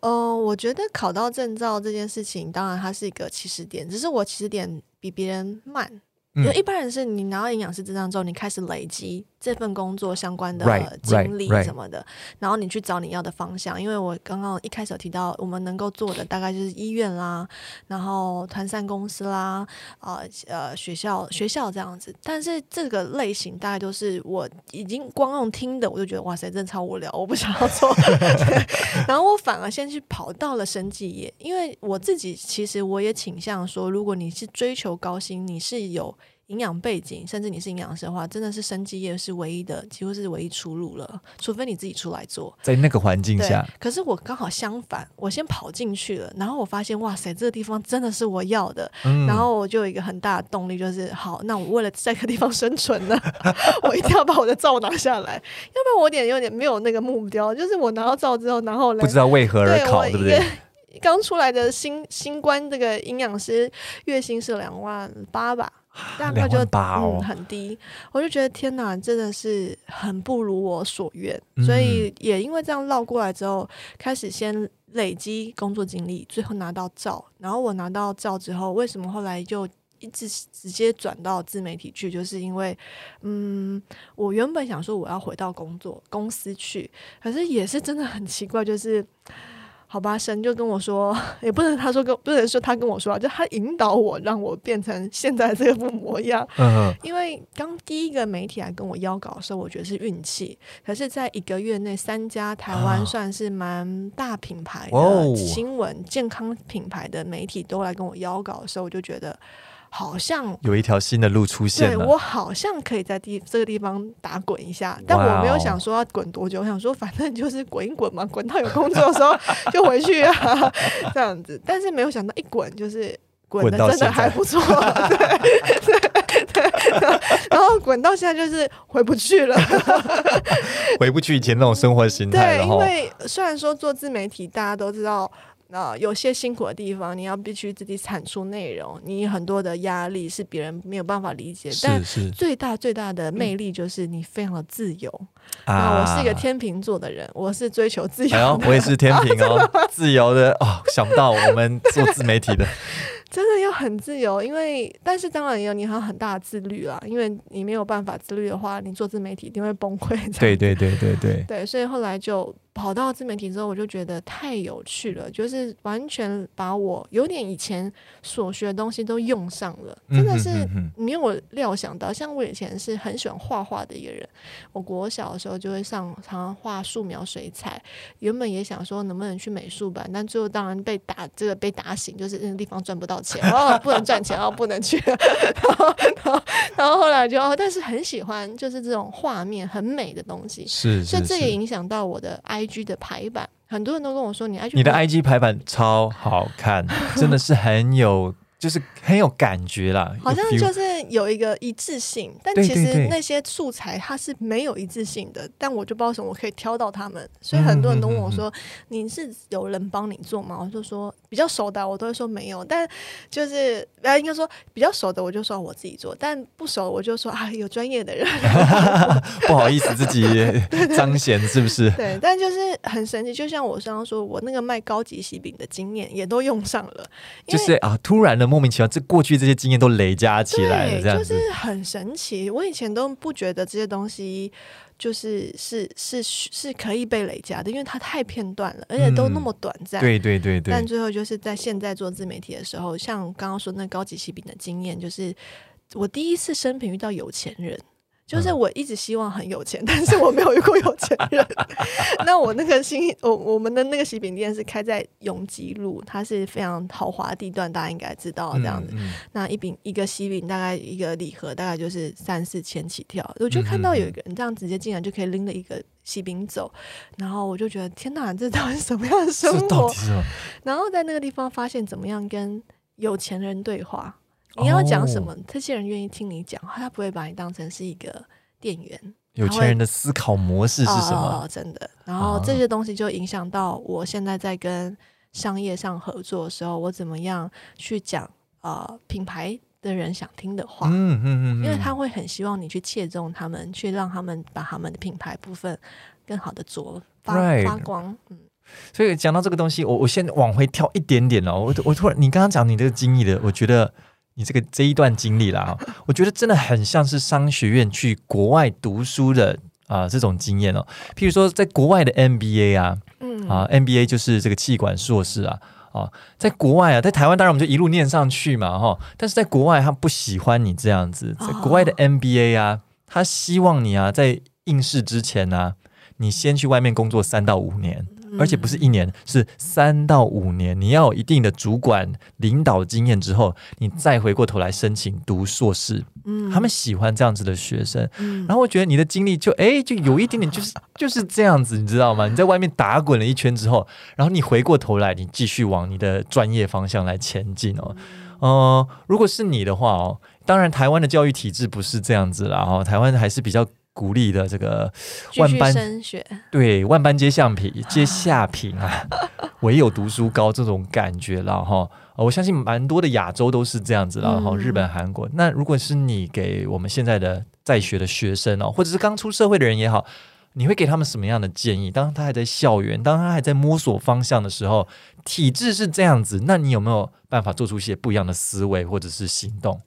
呃，我觉得考到证照这件事情，当然它是一个起始点，只是我起始点比别人慢。因为一般人是你拿到营养师证照之后，你开始累积这份工作相关的经历什么的，然后你去找你要的方向。因为我刚刚一开始有提到，我们能够做的大概就是医院啦，然后团膳公司啦，呃呃学校学校这样子。但是这个类型大概都是我已经光用听的，我就觉得哇塞，真的超无聊，我不想要做。然后我反而先去跑到了生技业，因为我自己其实我也倾向说，如果你是追求高薪，你是有。营养背景，甚至你是营养师的话，真的是生技业是唯一的，几乎是唯一出路了。除非你自己出来做，在那个环境下。可是我刚好相反，我先跑进去了，然后我发现，哇塞，这个地方真的是我要的。嗯、然后我就有一个很大的动力，就是好，那我为了在这个地方生存呢，我一定要把我的照拿下来，要不然我有点有点没有那个目标。就是我拿到照之后，然后不知道为何而考，对，对不对？刚出来的新新冠这个营养师月薪是两万八吧。大概就哦、嗯很低，我就觉得天哪，真的是很不如我所愿，嗯、所以也因为这样绕过来之后，开始先累积工作经历，最后拿到照，然后我拿到照之后，为什么后来就一直直接转到自媒体去？就是因为，嗯，我原本想说我要回到工作公司去，可是也是真的很奇怪，就是。好吧，神就跟我说，也不能他说跟不能说他跟我说啊，就他引导我，让我变成现在这副模样。因为刚第一个媒体来跟我邀稿的时候，我觉得是运气。可是，在一个月内，三家台湾算是蛮大品牌的新闻、哦、健康品牌的媒体都来跟我邀稿的时候，我就觉得。好像有一条新的路出现了。对，我好像可以在地这个地方打滚一下，但我没有想说要滚多久。我想说，反正就是滚一滚嘛，滚到有工作的时候就回去啊，这样子。但是没有想到一滚就是滚的真的还不错，对对对。然后滚滚到现在就是回不去了，回不去以前那种生活形态了。对，因为虽然说做自媒体，大家都知道。有些辛苦的地方，你要必须自己产出内容，你很多的压力是别人没有办法理解。是是，但最大最大的魅力就是你非常的自由。啊、嗯，我是一个天秤座的人，我是追求自由。哎，我也是天秤哦，自由的哦，想不到我们做自媒体的。真的要很自由，因为但是当然也有你还有很大的自律啦，因为你没有办法自律的话，你做自媒体一定会崩溃。对对对对对。对，所以后来就跑到自媒体之后，我就觉得太有趣了，就是完全把我有点以前所学的东西都用上了，真的是没有料想到。像我以前是很喜欢画画的一个人，我国小的时候就会上常常画素描、水彩，原本也想说能不能去美术班，但最后当然被打这个被打醒，就是那个地方赚不到。钱哦，不能赚钱哦，不能去。然后，然后，然后后来就，但是很喜欢，就是这种画面很美的东西。是，是，是，所以这也影响到我的 IG 的排版。很多人都跟我说，你 IG 你的 IG 排版超好看，真的是很有。就是很有感觉啦，好像就是有一个一致性，但其实那些素材它是没有一致性的，但我就不知道什么我可以挑到他们，所以很多人都问我说：“你是有人帮你做吗？”我就说比较熟的我都会说没有，但就是呃应该说比较熟的我就说我自己做，但不熟我就说啊有专业的人，不好意思自己 彰显是不是？对，但就是很神奇，就像我刚刚说，我那个卖高级喜饼的经验也都用上了，就是啊突然的。莫名其妙，这过去这些经验都累加起来了，这样子就是很神奇。我以前都不觉得这些东西就是是是是可以被累加的，因为它太片段了，而且都那么短暂。对对对对。但最后就是在现在做自媒体的时候，像刚刚说那高级喜饼的经验，就是我第一次生平遇到有钱人。就是我一直希望很有钱，但是我没有遇过有钱人。那我那个新我我们的那个喜饼店是开在永吉路，它是非常豪华地段，大家应该知道这样子。嗯嗯、那一饼一个喜饼大概一个礼盒大概就是三四千起跳。我就看到有一个人这样直接进来就可以拎着一个喜饼走，然后我就觉得天哪，这到底是什么样的生活？然后在那个地方发现怎么样跟有钱人对话。你要讲什么？这些人愿意听你讲，他不会把你当成是一个店员。有钱人的思考模式是什么？哦，真的。然后这些东西就影响到我现在在跟商业上合作的时候，我怎么样去讲呃品牌的人想听的话？嗯嗯嗯，因为他会很希望你去切中他们，去让他们把他们的品牌部分更好的做发发光。嗯。所以讲到这个东西，我我先往回跳一点点哦。我我突然，你刚刚讲你这个经历的，我觉得。你这个这一段经历啦，我觉得真的很像是商学院去国外读书的啊、呃、这种经验哦。譬如说，在国外的 MBA 啊，嗯啊 MBA 就是这个气管硕士啊啊，在国外啊，在台湾当然我们就一路念上去嘛哈，但是在国外他不喜欢你这样子，在国外的 MBA 啊，他希望你啊在应试之前呢、啊，你先去外面工作三到五年。而且不是一年，是三到五年。你要有一定的主管领导经验之后，你再回过头来申请读硕士。嗯，他们喜欢这样子的学生。嗯，然后我觉得你的经历就哎，就有一点点就是就是这样子，你知道吗？你在外面打滚了一圈之后，然后你回过头来，你继续往你的专业方向来前进哦。呃，如果是你的话哦，当然台湾的教育体制不是这样子啦。哦，台湾还是比较。鼓励的这个万般升学，对，万般皆橡皮 皆下品啊，唯有读书高这种感觉了哈。我相信蛮多的亚洲都是这样子了哈，嗯、日本、韩国。那如果是你给我们现在的在学的学生哦，或者是刚出社会的人也好，你会给他们什么样的建议？当他还在校园，当他还在摸索方向的时候，体制是这样子，那你有没有办法做出一些不一样的思维或者是行动？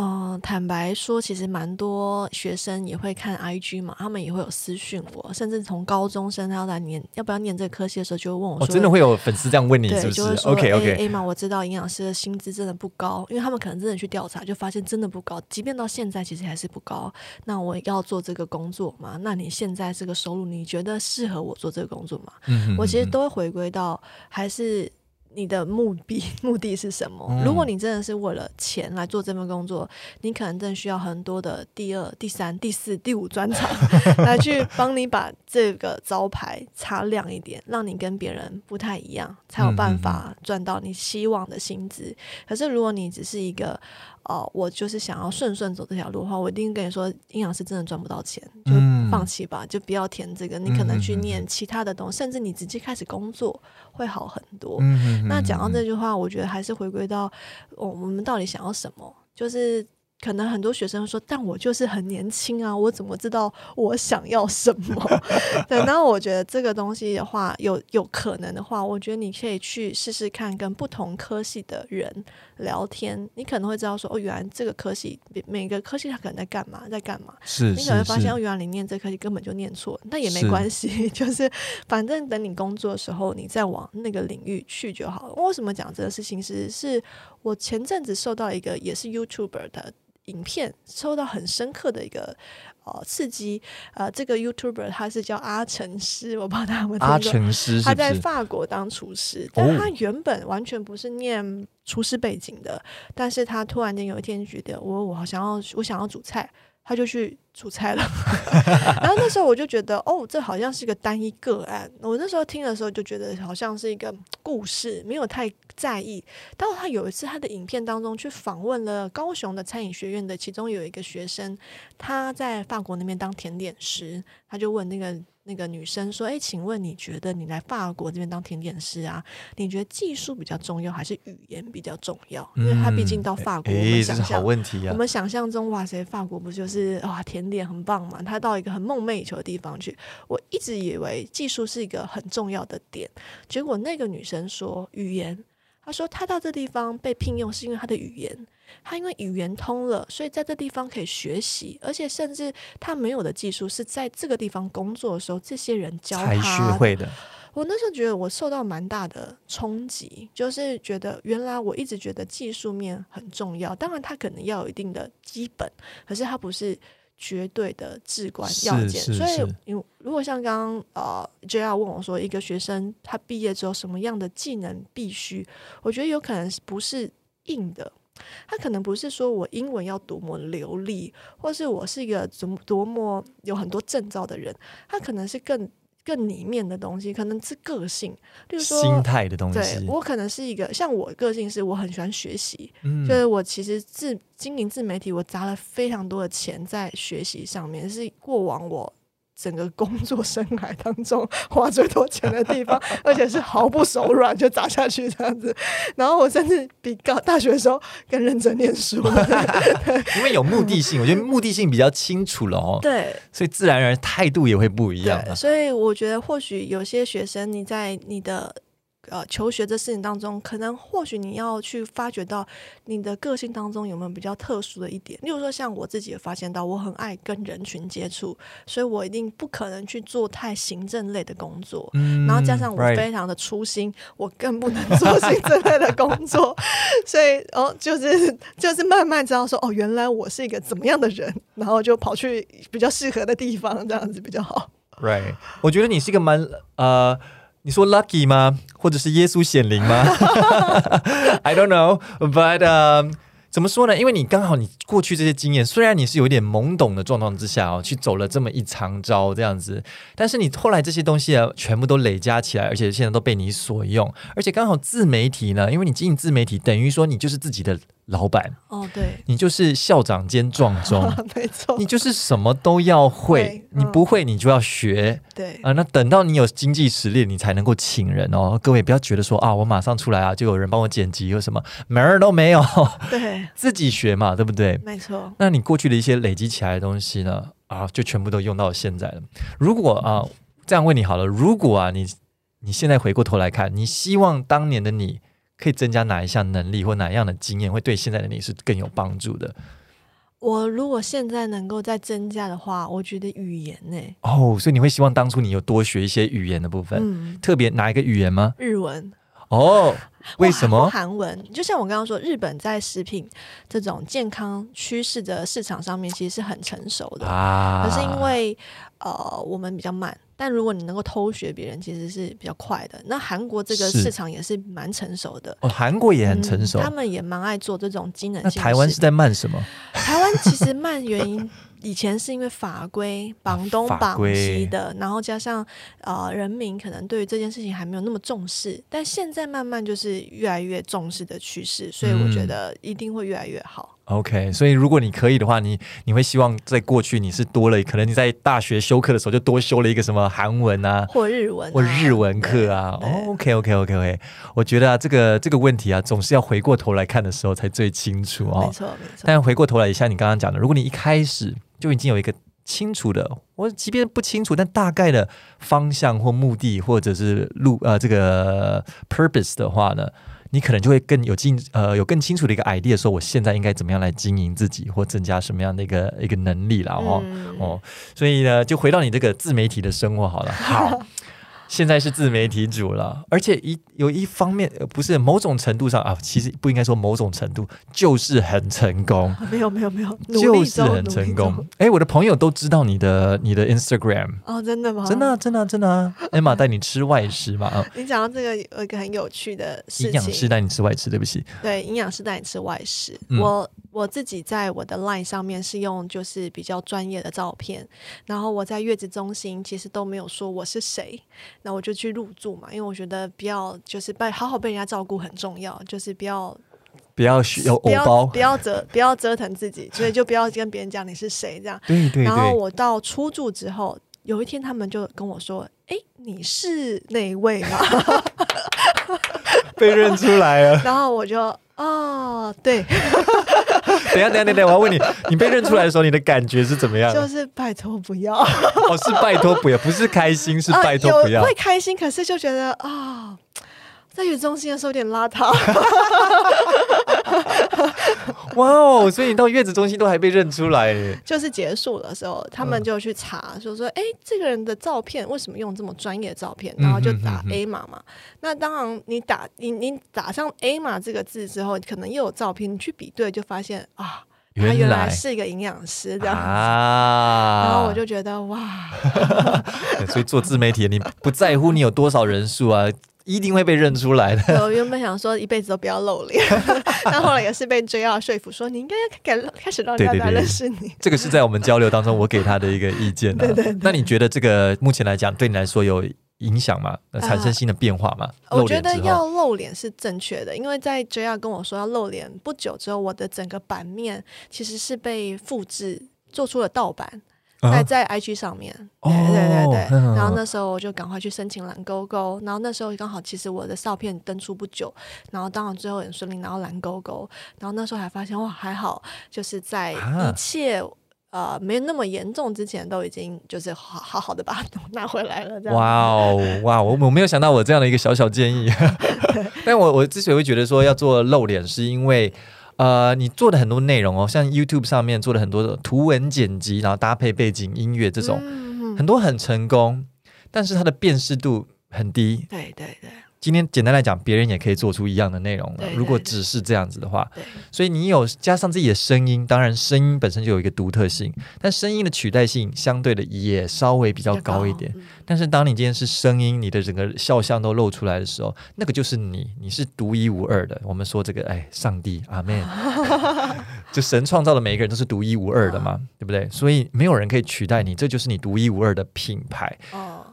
嗯、呃，坦白说，其实蛮多学生也会看 IG 嘛，他们也会有私讯我，甚至从高中生他要来念要不要念这个科系的时候，就会问我说：“哦、真的会有粉丝这样问你是不是？”：“OK OK，哎嘛，我知道营养师的薪资真的不高，因为他们可能真的去调查，就发现真的不高，即便到现在其实还是不高。那我要做这个工作嘛？那你现在这个收入，你觉得适合我做这个工作吗？”嗯哼嗯哼，我其实都会回归到还是。你的目的 目的是什么？嗯、如果你真的是为了钱来做这份工作，你可能真的需要很多的第二、第三、第四、第五专场 来去帮你把这个招牌擦亮一点，让你跟别人不太一样，才有办法赚到你希望的薪资。嗯嗯嗯，可是如果你只是一个哦、呃，我就是想要顺顺走这条路的话，我一定跟你说，营养师真的赚不到钱，就放弃吧，就不要填这个。你可能去念其他的东西，甚至你直接开始工作会好很多。那讲到这句话，我觉得还是回归到我们到底想要什么，就是。可能很多学生说，但我就是很年轻啊，我怎么知道我想要什么？对，那我觉得这个东西的话，有有可能的话，我觉得你可以去试试看，跟不同科系的人聊天，你可能会知道说，哦，原来这个科系每个科系他可能在干嘛，在干嘛？是，你可能会发现，哦，原来你念这科系根本就念错，那也没关系，就是反正等你工作的时候，你再往那个领域去就好了。为什么讲这个事情是？是是我前阵子受到一个也是 YouTuber 的。影片受到很深刻的一个呃刺激，呃，这个 YouTuber 他是叫阿成师，我不知道他们阿成师他在法国当厨师，是但他原本完全不是念厨师背景的，哦、但是他突然间有一天觉得我我好想要我想要煮菜。他就去出差了，然后那时候我就觉得，哦，这好像是个单一个案。我那时候听的时候就觉得好像是一个故事，没有太在意。当他有一次他的影片当中去访问了高雄的餐饮学院的其中有一个学生，他在法国那边当甜点师，他就问那个。那个女生说：“哎，请问你觉得你来法国这边当甜点师啊？你觉得技术比较重要，还是语言比较重要？因为他毕竟到法国，我们想象，我们想象中，哇塞，法国不就是哇甜点很棒嘛？他到一个很梦寐以求的地方去，我一直以为技术是一个很重要的点，结果那个女生说语言，她说她到这地方被聘用是因为她的语言。”他因为语言通了，所以在这地方可以学习，而且甚至他没有的技术是在这个地方工作的时候，这些人教他才学会的。我那时候觉得我受到蛮大的冲击，就是觉得原来我一直觉得技术面很重要，当然他可能要有一定的基本，可是他不是绝对的至关要件。所以，如果像刚刚呃 JR 问我说，一个学生他毕业之后什么样的技能必须，我觉得有可能不是硬的。他可能不是说我英文要多么流利，或是我是一个怎么多么有很多证照的人，他可能是更更里面的东西，可能是个性，例如说心态的东西。对，我可能是一个像我个性是我很喜欢学习，嗯，就是我其实自经营自媒体，我砸了非常多的钱在学习上面，是过往我。整个工作生涯当中花最多钱的地方，而且是毫不手软就砸下去这样子。然后我甚至比高大学的时候更认真念书，因为有目的性，我觉得目的性比较清楚了哦。对，所以自然而然态度也会不一样。所以我觉得或许有些学生你在你的。呃，求学这事情当中，可能或许你要去发掘到你的个性当中有没有比较特殊的一点。例如说，像我自己也发现到，我很爱跟人群接触，所以我一定不可能去做太行政类的工作。嗯，然后加上我非常的粗心.我更不能做行政类的工作。所以，哦，就是就是慢慢知道说，哦，原来我是一个怎么样的人，然后就跑去比较适合的地方，这样子比较好。Right，我觉得你是一个蛮呃。你说 lucky 吗？或者是耶稣显灵吗？I don't know, but、um, 怎么说呢？因为你刚好你过去这些经验，虽然你是有点懵懂的状况之下哦，去走了这么一长招这样子，但是你后来这些东西啊，全部都累加起来，而且现在都被你所用，而且刚好自媒体呢，因为你经营自媒体，等于说你就是自己的。老板哦，对，你就是校长兼撞钟，没错，你就是什么都要会，你不会你就要学，对啊，那等到你有经济实力，你才能够请人哦。各位不要觉得说啊，我马上出来啊，就有人帮我剪辑有什么，门儿都没有，对，自己学嘛，对不对？没错。那你过去的一些累积起来的东西呢，啊，就全部都用到现在了。如果啊，这样问你好了，如果啊，你你现在回过头来看，你希望当年的你。可以增加哪一项能力或哪样的经验，会对现在的你是更有帮助的？我如果现在能够再增加的话，我觉得语言呢、欸。哦，所以你会希望当初你有多学一些语言的部分，嗯、特别哪一个语言吗？日文。哦，为什么？韩文就像我刚刚说，日本在食品这种健康趋势的市场上面，其实是很成熟的啊。可是因为呃，我们比较慢，但如果你能够偷学别人，其实是比较快的。那韩国这个市场也是蛮成熟的哦，韩国也很成熟，嗯，他们也蛮爱做这种机能性。那台湾是在慢什么？台湾其实慢原因。以前是因为法规绑东绑西的，然后加上呃人民可能对于这件事情还没有那么重视，但现在慢慢就是越来越重视的趋势，所以我觉得一定会越来越好。OK，所以如果你可以的话，你你会希望在过去你是多了，可能你在大学修课的时候就多修了一个什么韩文啊，或日文、啊，或日文课啊。Oh, okay, okay, okay, okay. 我觉得啊，这个这个问题啊，总是要回过头来看的时候才最清楚哦。没错，没错。但回过头来，像你刚刚讲的，如果你一开始就已经有一个清楚的，我即便不清楚，但大概的方向或目的，或者是路呃这个 purpose 的话呢，你可能就会更有进呃有更清楚的一个 idea，说我现在应该怎么样来经营自己，或增加什么样的一个一个能力了哦、嗯、哦，所以呢，就回到你这个自媒体的生活好了，好。现在是自媒体主了，而且一有一方面不是某种程度上啊，其实不应该说某种程度，就是很成功。没有没有没有，就是很成功。哎，我的朋友都知道你的你的 Instagram 哦，真的吗？真的真的真的啊！Emma 带你吃外食嘛？啊，你讲到这个有一个很有趣的事情，营养师带你吃外食，对不起。对，营养师带你吃外食，嗯、我。我自己在我的 line 上面是用就是比较专业的照片，然后我在月子中心其实都没有说我是谁，那我就去入住嘛，因为我觉得不要就是被好好被人家照顾很重要，就是不要不要有偶包，不要折不要折腾自己，所以就不要跟别人讲你是谁这样。对对对。然后我到出住之后，有一天他们就跟我说：“哎，你是哪位吗？” 被认出来了。然后我就。哦，对，等下，等下，等下，我要问你，你被认出来的时候，你的感觉是怎么样？就是拜托不要，哦，是拜托不要，不是开心，是 拜托不要，呃、会开心，可是就觉得啊。哦在月中心的时候有点邋遢，哇哦！所以你到月子中心都还被认出来，就是结束的时候，他们就去查，就说：“哎、嗯，这个人的照片为什么用这么专业的照片？”然后就打 A 码嘛。那当然，你打你你打上 A 码这个字之后，可能又有照片，你去比对就发现啊，他原来是一个营养师这样啊。然后我就觉得哇，所以做自媒体，你不在乎你有多少人数啊。一定会被认出来的。我原本想说一辈子都不要露脸，但后来也是被 JR 说服，说你应该要改开始让大家认识你。对对对，这个是在我们交流当中我给他的一个意见。对，对对。那你觉得这个目前来讲对你来说有影响吗？产生新的变化吗？呃、我觉得要露脸是正确的，因为在 JR 跟我说要露脸不久之后，我的整个版面其实是被复制做出了盗版。在在 IG 上面，对对对对，然后那时候我就赶快去申请蓝勾勾，然后那时候刚好其实我的照片登出不久，然后当然最后很顺利拿到蓝勾勾，然后那时候还发现哇还好，就是在一切呃没那么严重之前都已经就是好好好的把它 拿回来了。哇哦哇，我我没有想到我这样的一个小小建议，但我我之所以会觉得说要做露脸，是因为。呃，你做的很多内容哦，像 YouTube 上面做的很多的图文剪辑，然后搭配背景音乐这种，嗯、很多很成功，但是它的辨识度很低。对对对。今天简单来讲，别人也可以做出一样的内容了。如果只是这样子的话，所以你有加上自己的声音，当然声音本身就有一个独特性，但声音的取代性相对的也稍微比较高一点。但是当你今天是声音，你的整个肖像都露出来的时候，那个就是你，你是独一无二的。我们说这个，哎，上帝，阿门。就神创造的每一个人都是独一无二的嘛，对不对？所以没有人可以取代你，这就是你独一无二的品牌。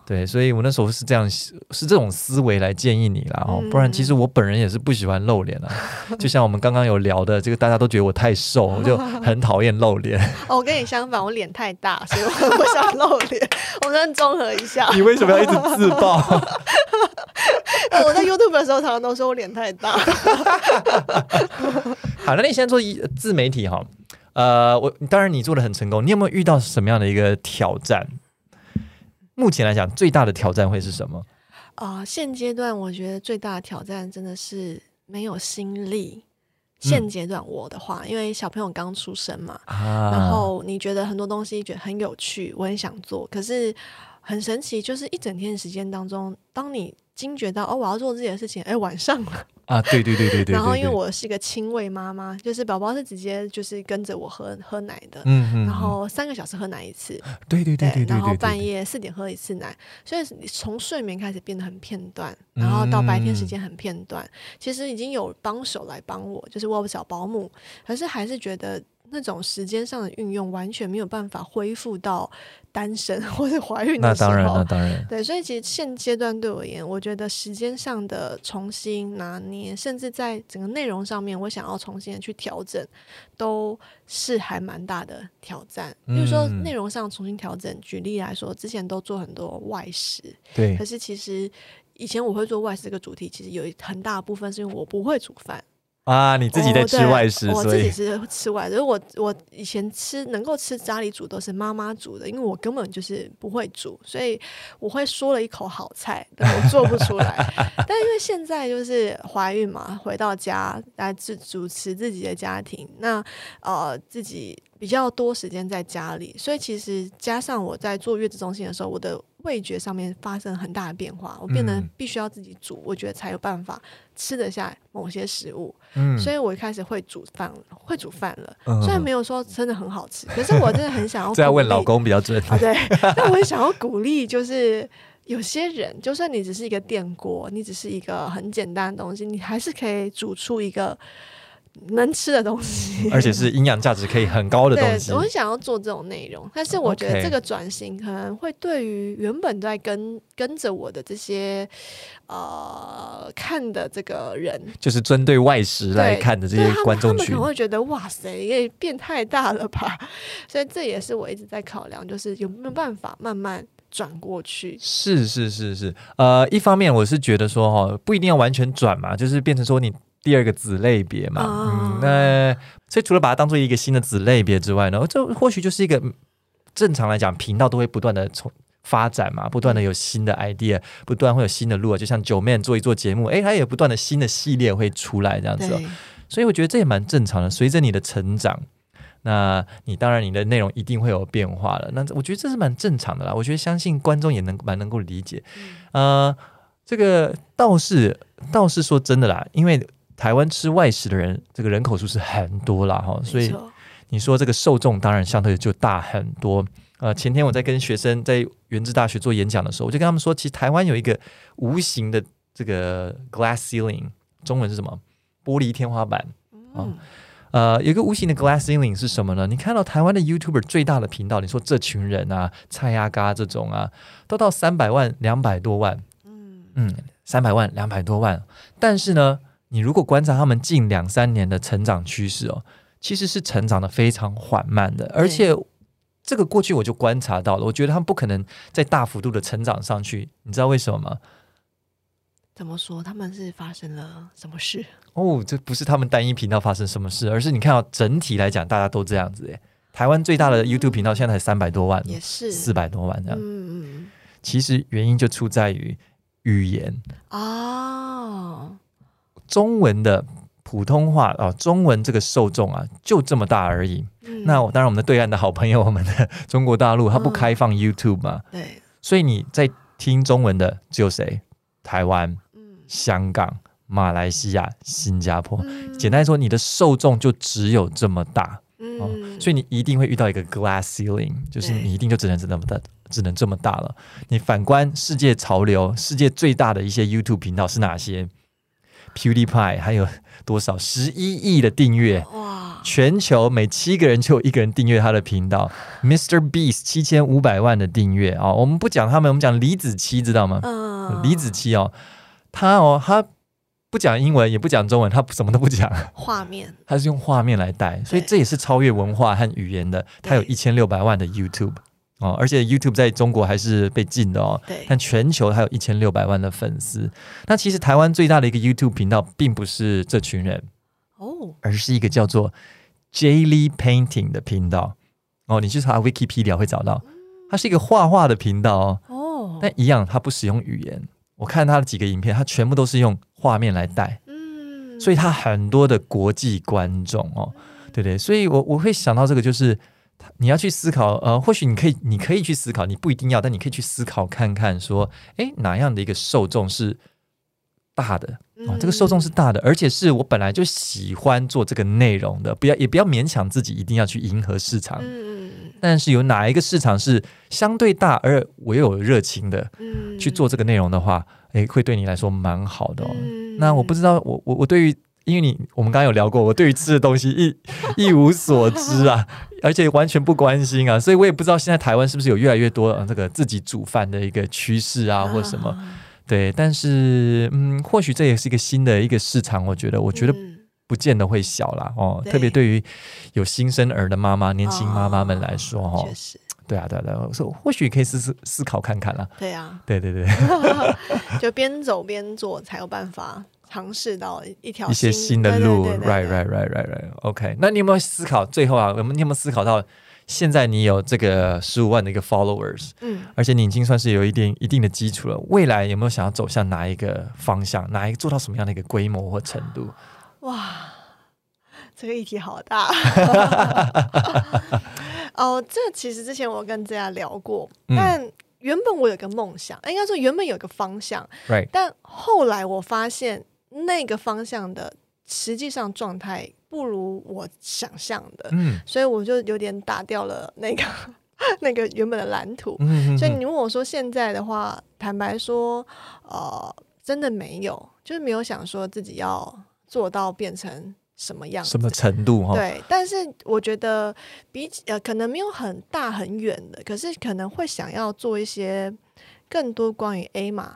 对，所以我那时候是这样，是这种思维来建议你啦哦，不然其实我本人也是不喜欢露脸啊。就像我们刚刚有聊的，这个大家都觉得我太瘦，我就很讨厌露脸。哦，我跟你相反，我脸太大，所以我很不想露脸。我们综合一下。你为什么要一直自爆？我在 YouTube 的时候，常常都说我脸太大。好，那你现在做一自媒体哈？呃，我当然你做的很成功，你有没有遇到什么样的一个挑战？目前来讲，最大的挑战会是什么？啊、呃，现阶段我觉得最大的挑战真的是没有心力。现阶段我的话，嗯、因为小朋友刚出生嘛，啊、然后你觉得很多东西觉得很有趣，我很想做，可是很神奇，就是一整天的时间当中，当你惊觉到哦，我要做自己的事情，哎，晚上了。啊，对对对对对，对。然后因为我是一个亲喂妈妈，就是宝宝是直接就是跟着我喝喝奶的，嗯嗯，然后三个小时喝奶一次，对对对对，然后半夜四点喝一次奶，所以从睡眠开始变得很片段，然后到白天时间很片段，其实已经有帮手来帮我，就是我有小保姆，可是还是觉得。那种时间上的运用完全没有办法恢复到单身或者怀孕的时候。那当然，那当然。对，所以其实现阶段对我而言，我觉得时间上的重新拿捏，甚至在整个内容上面，我想要重新的去调整，都是还蛮大的挑战。比如说内容上重新调整，举例来说，之前都做很多外食，对。可是其实以前我会做外食这个主题，其实有一很大部分是因为我不会煮饭。啊，你自己在吃外食，我自己是吃外食。我我以前吃能够吃家里煮都是妈妈煮的，因为我根本就是不会煮，所以我会说了一口好菜，但我做不出来。但因为现在就是怀孕嘛，回到家来自主持自己的家庭，那呃自己比较多时间在家里，所以其实加上我在坐月子中心的时候，我的。味觉上面发生很大的变化，我变得必须要自己煮，嗯、我觉得才有办法吃得下某些食物。嗯，所以我一开始会煮饭，会煮饭了。嗯、虽然没有说真的很好吃，可是我真的很想要。这要问老公比较准。啊，对，但我也想要鼓励，就是有些人，就算你只是一个电锅，你只是一个很简单的东西，你还是可以煮出一个。能吃的东西，而且是营养价值可以很高的东西。我很想要做这种内容，但是我觉得这个转型可能会对于原本在跟跟着我的这些呃看的这个人，就是针对外食来看的这些观众群，他们可能会觉得哇塞，也变太大了吧？所以这也是我一直在考量，就是有没有办法慢慢转过去。是是是是，呃，一方面我是觉得说哈，不一定要完全转嘛，就是变成说你。第二个子类别嘛，哦、嗯，那所以除了把它当做一个新的子类别之外呢，这或许就是一个正常来讲，频道都会不断的从发展嘛，不断的有新的 idea，不断会有新的路，就像 Joeman 做一做节目，诶，它也不断的新的系列会出来这样子，哦所以我觉得这也蛮正常的。随着你的成长，那你当然你的内容一定会有变化了，那我觉得这是蛮正常的啦。我觉得相信观众也能蛮能够理解，嗯、呃，这个倒是倒是说真的啦，因为。台湾吃外食的人，这个人口数是很多啦。哈，所以你说这个受众当然相对就大很多。呃，前天我在跟学生在元智大学做演讲的时候，我就跟他们说，其实台湾有一个无形的这个 glass ceiling，中文是什么？玻璃天花板。嗯。呃，有一个无形的 glass ceiling 是什么呢？你看到台湾的 YouTuber 最大的频道，你说这群人啊，蔡阿嘎这种啊，都到三百万、两百多万。嗯嗯，三百万、两百多万，但是呢？你如果观察他们近两三年的成长趋势哦，其实是成长的非常缓慢的，而且这个过去我就观察到了，我觉得他们不可能再大幅度的成长上去，你知道为什么吗？怎么说？他们是发生了什么事？哦，这不是他们单一频道发生什么事，而是你看到整体来讲，大家都这样子诶。台湾最大的 YouTube 频道现在才三百多万，也是四百多万这样。嗯嗯，其实原因就出在于语言哦。中文的普通话啊，中文这个受众啊，就这么大而已。嗯、那当然，我们的对岸的好朋友，我们的中国大陆，它不开放 YouTube 嘛？嗯、对。所以你在听中文的只有谁？台湾、嗯、香港、马来西亚、新加坡。嗯、简单来说，你的受众就只有这么大。嗯、哦。所以你一定会遇到一个 glass ceiling，就是你一定就只能这么大，只能这么大了。你反观世界潮流，世界最大的一些 YouTube 频道是哪些？PewDiePie 还有多少十一亿的订阅？哇！全球每七个人就有一个人订阅他的频道。Mr. Beast 七千五百万的订阅啊！我们不讲他们，我们讲李子柒，知道吗？嗯。李子柒哦，他哦，他不讲英文，也不讲中文，他什么都不讲。画面，他是用画面来带，所以这也是超越文化和语言的。他有一千六百万的 YouTube。哦，而且 YouTube 在中国还是被禁的哦。对。但全球还有一千六百万的粉丝。那其实台湾最大的一个 YouTube 频道，并不是这群人哦，而是一个叫做 Jaylee Painting 的频道。哦，你去查 Wikipedia 会找到，它是一个画画的频道哦。哦。但一样，它不使用语言。我看它的几个影片，它全部都是用画面来带。嗯。所以它很多的国际观众哦，对对。所以我我会想到这个就是。你要去思考，呃，或许你可以，你可以去思考，你不一定要，但你可以去思考看看，说，诶，哪样的一个受众是大的？哦，这个受众是大的，而且是我本来就喜欢做这个内容的，不要也不要勉强自己一定要去迎合市场。嗯，但是有哪一个市场是相对大而我又有热情的，嗯，去做这个内容的话，诶，会对你来说蛮好的哦。嗯，那我不知道，我我我对于，因为你我们刚刚有聊过，我对于吃的东西一 一无所知啊，而且完全不关心啊，所以我也不知道现在台湾是不是有越来越多这个自己煮饭的一个趋势啊，或什么。对，但是嗯，或许这也是一个新的一个市场，我觉得，我觉得不见得会小啦。嗯、哦。特别对于有新生儿的妈妈、年轻妈妈们来说，哈、哦，确实，对啊，对啊，对啊，说或许可以思思思考看看啦。对啊，对对对，就边走边做，才有办法尝试到一条一些新的路。Right, right, right, right, right. OK，那你有没有思考？最后啊，我们你有没有思考到？现在你有这个十五万的一个 followers，嗯，而且你已经算是有一定一定的基础了。未来有没有想要走向哪一个方向？哪一个做到什么样的一个规模或程度？哇，这个议题好大。哦，这其实之前我跟大家聊过，嗯、但原本我有个梦想，应该说原本有个方向，Right. 但后来我发现那个方向的实际上状态。不如我想象的，嗯，所以我就有点打掉了那个 那个原本的蓝图。嗯所以你问我说现在的话，坦白说，呃，真的没有，就是没有想说自己要做到变成什么样子，什么程度哈？对，但是我觉得比起呃，可能没有很大很远的，可是可能会想要做一些更多关于 Emma。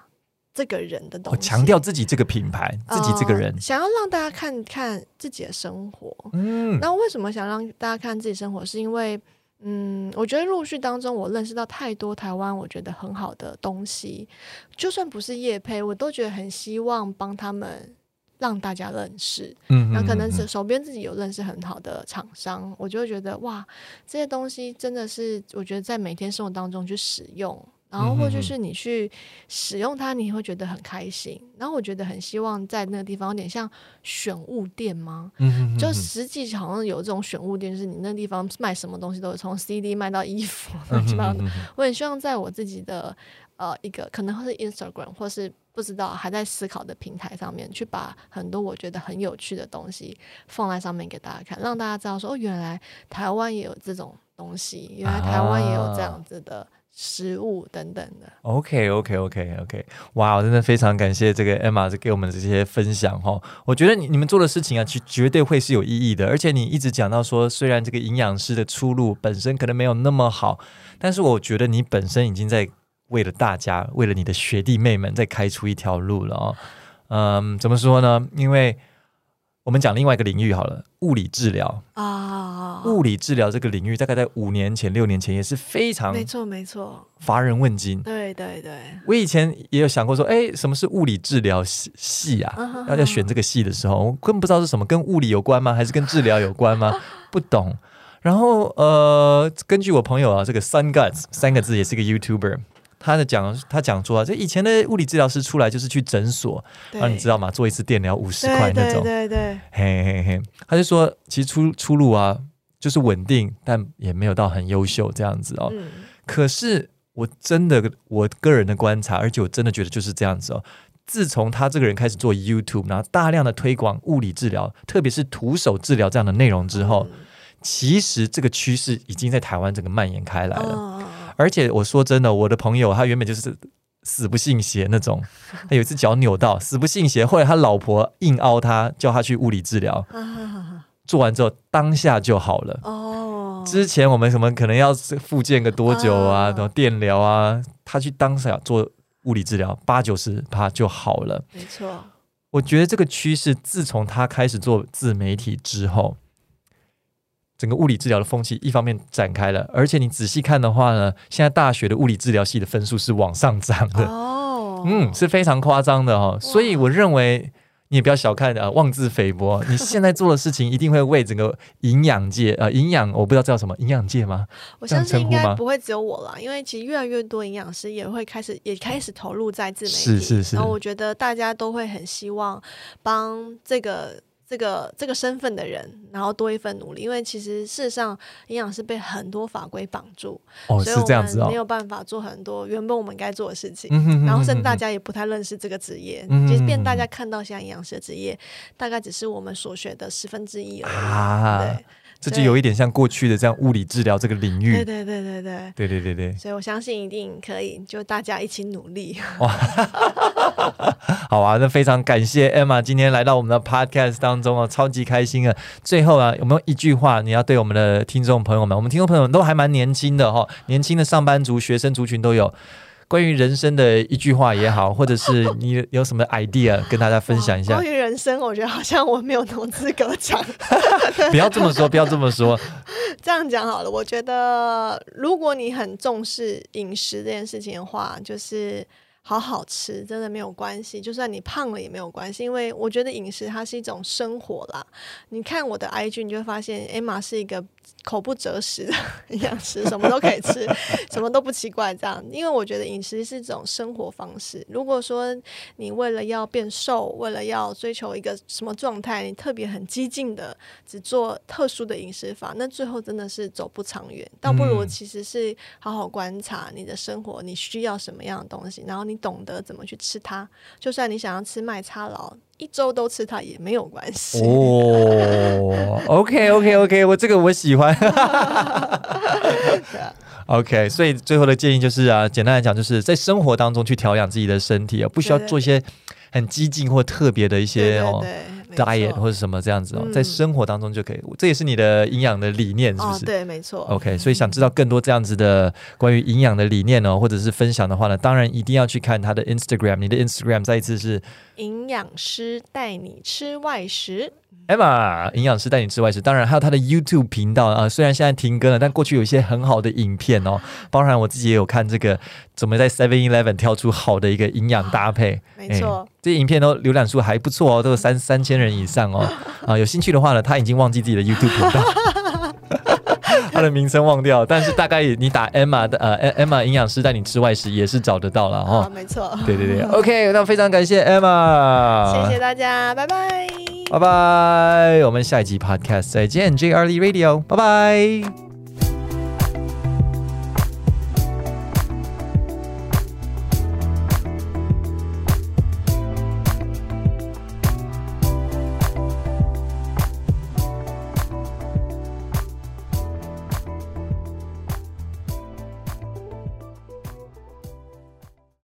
这个人的东西，强调自己这个品牌，自己这个人，呃，想要让大家看看自己的生活。嗯，那为什么想让大家看自己生活？是因为，嗯，我觉得陆续当中，我认识到太多台湾我觉得很好的东西，就算不是业配，我都觉得很希望帮他们让大家认识。嗯，那可能是手边自己有认识很好的厂商，我就会觉得哇，这些东西真的是我觉得在每天生活当中去使用。然后或者是你去使用它，你会觉得很开心。然后我觉得很希望在那个地方有点像选物店吗？嗯，就实际好像有这种选物店，就是你那地方卖什么东西都是从 CD 卖到衣服 这样的。我很希望在我自己的呃一个可能会是 Instagram 或是不知道还在思考的平台上面，去把很多我觉得很有趣的东西放在上面给大家看，让大家知道说哦，原来台湾也有这种东西，原来台湾也有这样子的。食物等等的。OK，OK，OK，OK，哇，我真的非常感谢这个 Emma 给我们的这些分享哈。我觉得你你们做的事情啊，其绝对会是有意义的。而且你一直讲到说，虽然这个营养师的出路本身可能没有那么好，但是我觉得你本身已经在为了大家，为了你的学弟妹们，在开出一条路了哦。嗯，怎么说呢？因为我们讲另外一个领域好了，物理治疗啊，物理治疗这个领域，大概在五年前、六年前也是非常没错没错，乏人问津。对对对，我以前也有想过说，哎，什么是物理治疗系系啊？要在选这个系的时候，我根本不知道是什么，跟物理有关吗？还是跟治疗有关吗？不懂。然后呃，根据我朋友啊，这个 Sun Guts 三个字也是个 YouTuber。他的讲，他讲说啊，这以前的物理治疗师出来就是去诊所，然后你知道吗？做一次电疗五十块那种，对对对，嘿嘿嘿。他就说，其实出出路啊，就是稳定，但也没有到很优秀这样子哦。嗯、可是我真的，我个人的观察，而且我真的觉得就是这样子哦。自从他这个人开始做 YouTube，然后大量的推广物理治疗，特别是徒手治疗这样的内容之后，嗯、其实这个趋势已经在台湾整个蔓延开来了。哦而且我说真的，我的朋友他原本就是死不信邪那种，他有一次脚扭到，死不信邪。后来他老婆硬凹他，叫他去物理治疗，做完之后当下就好了。哦，之前我们什么可能要复健个多久啊？然后电疗啊，他去当下做物理治疗，八九十趴就好了。没错，我觉得这个趋势自从他开始做自媒体之后。整个物理治疗的风气一方面展开了，而且你仔细看的话呢，现在大学的物理治疗系的分数是往上涨的，哦，嗯，是非常夸张的哈、哦。所以我认为你也不要小看啊，妄自菲薄。你现在做的事情一定会为整个营养界啊、呃，营养我不知道叫什么营养界吗？我相信应该不会只有我啦，因为其实越来越多营养师也会开始也开始投入在自媒体，是是是。然后我觉得大家都会很希望帮这个。这个这个身份的人，然后多一份努力，因为其实事实上营养师被很多法规绑住，哦，是这样子哦，没有办法做很多原本我们该做的事情，然后甚至大家也不太认识这个职业，即便大家看到现在营养师的职业，大概只是我们所学的十分之一而已，啊，对。这就有一点像过去的这样物理治疗这个领域，对对对对对对对对对，所以我相信一定可以，就大家一起努力。哇，好啊，那非常感谢 Emma 今天来到我们的 Podcast 当中哦，超级开心啊！最后啊，有没有一句话你要对我们的听众朋友们？我们听众朋友们都还蛮年轻的哈，年轻的上班族、学生族群都有。关于人生的一句话也好，或者是你有什么 idea 跟大家分享一下。关于人生，我觉得好像我没有那么资格讲。不要这么说，不要这么说。这样讲好了，我觉得如果你很重视饮食这件事情的话，就是。好好吃，真的没有关系。就算你胖了也没有关系，因为我觉得饮食它是一种生活啦。你看我的 IG，你就会发现 Emma 是一个口不择食的营养师，什么都可以吃，什么都不奇怪。这样，因为我觉得饮食是一种生活方式。如果说你为了要变瘦，为了要追求一个什么状态，你特别很激进的只做特殊的饮食法，那最后真的是走不长远。倒不如其实是好好观察你的生活，你需要什么样的东西，然后你。懂得怎么去吃它，就算你想要吃麦差劳，一周都吃它也没有关系。哦，OK OK OK，我这个我喜欢。OK，所以最后的建议就是啊，简单来讲，就是在生活当中去调养自己的身体啊，不需要做一些很激进或特别的一些哦。对对对 diet 或者什么这样子哦，在生活当中就可以，这也是你的营养的理念，是不是？哦，对，没错。OK，所以想知道更多这样子的关于营养的理念哦，或者是分享的话呢，当然一定要去看他的 Instagram。你的 Instagram 再一次是营养师带你吃外食。Emma，营养师带你吃外食，当然还有他的 YouTube 频道啊。虽然现在停更了，但过去有一些很好的影片哦。包含我自己也有看这个，怎么在 Seven Eleven 挑出好的一个营养搭配。没错，这些影片都浏览数还不错哦，都有三三千人以上哦。啊，有兴趣的话呢，他已经忘记自己的 YouTube 频道，他的名称忘掉，但是大概你打 Emma 的呃 Emma 营养师带你吃外食也是找得到了 哦。没错，对对对，OK，那非常感谢 Emma，谢谢大家，拜拜。拜拜，我们下一集 Podcast 再见，JR Lee Radio，拜拜。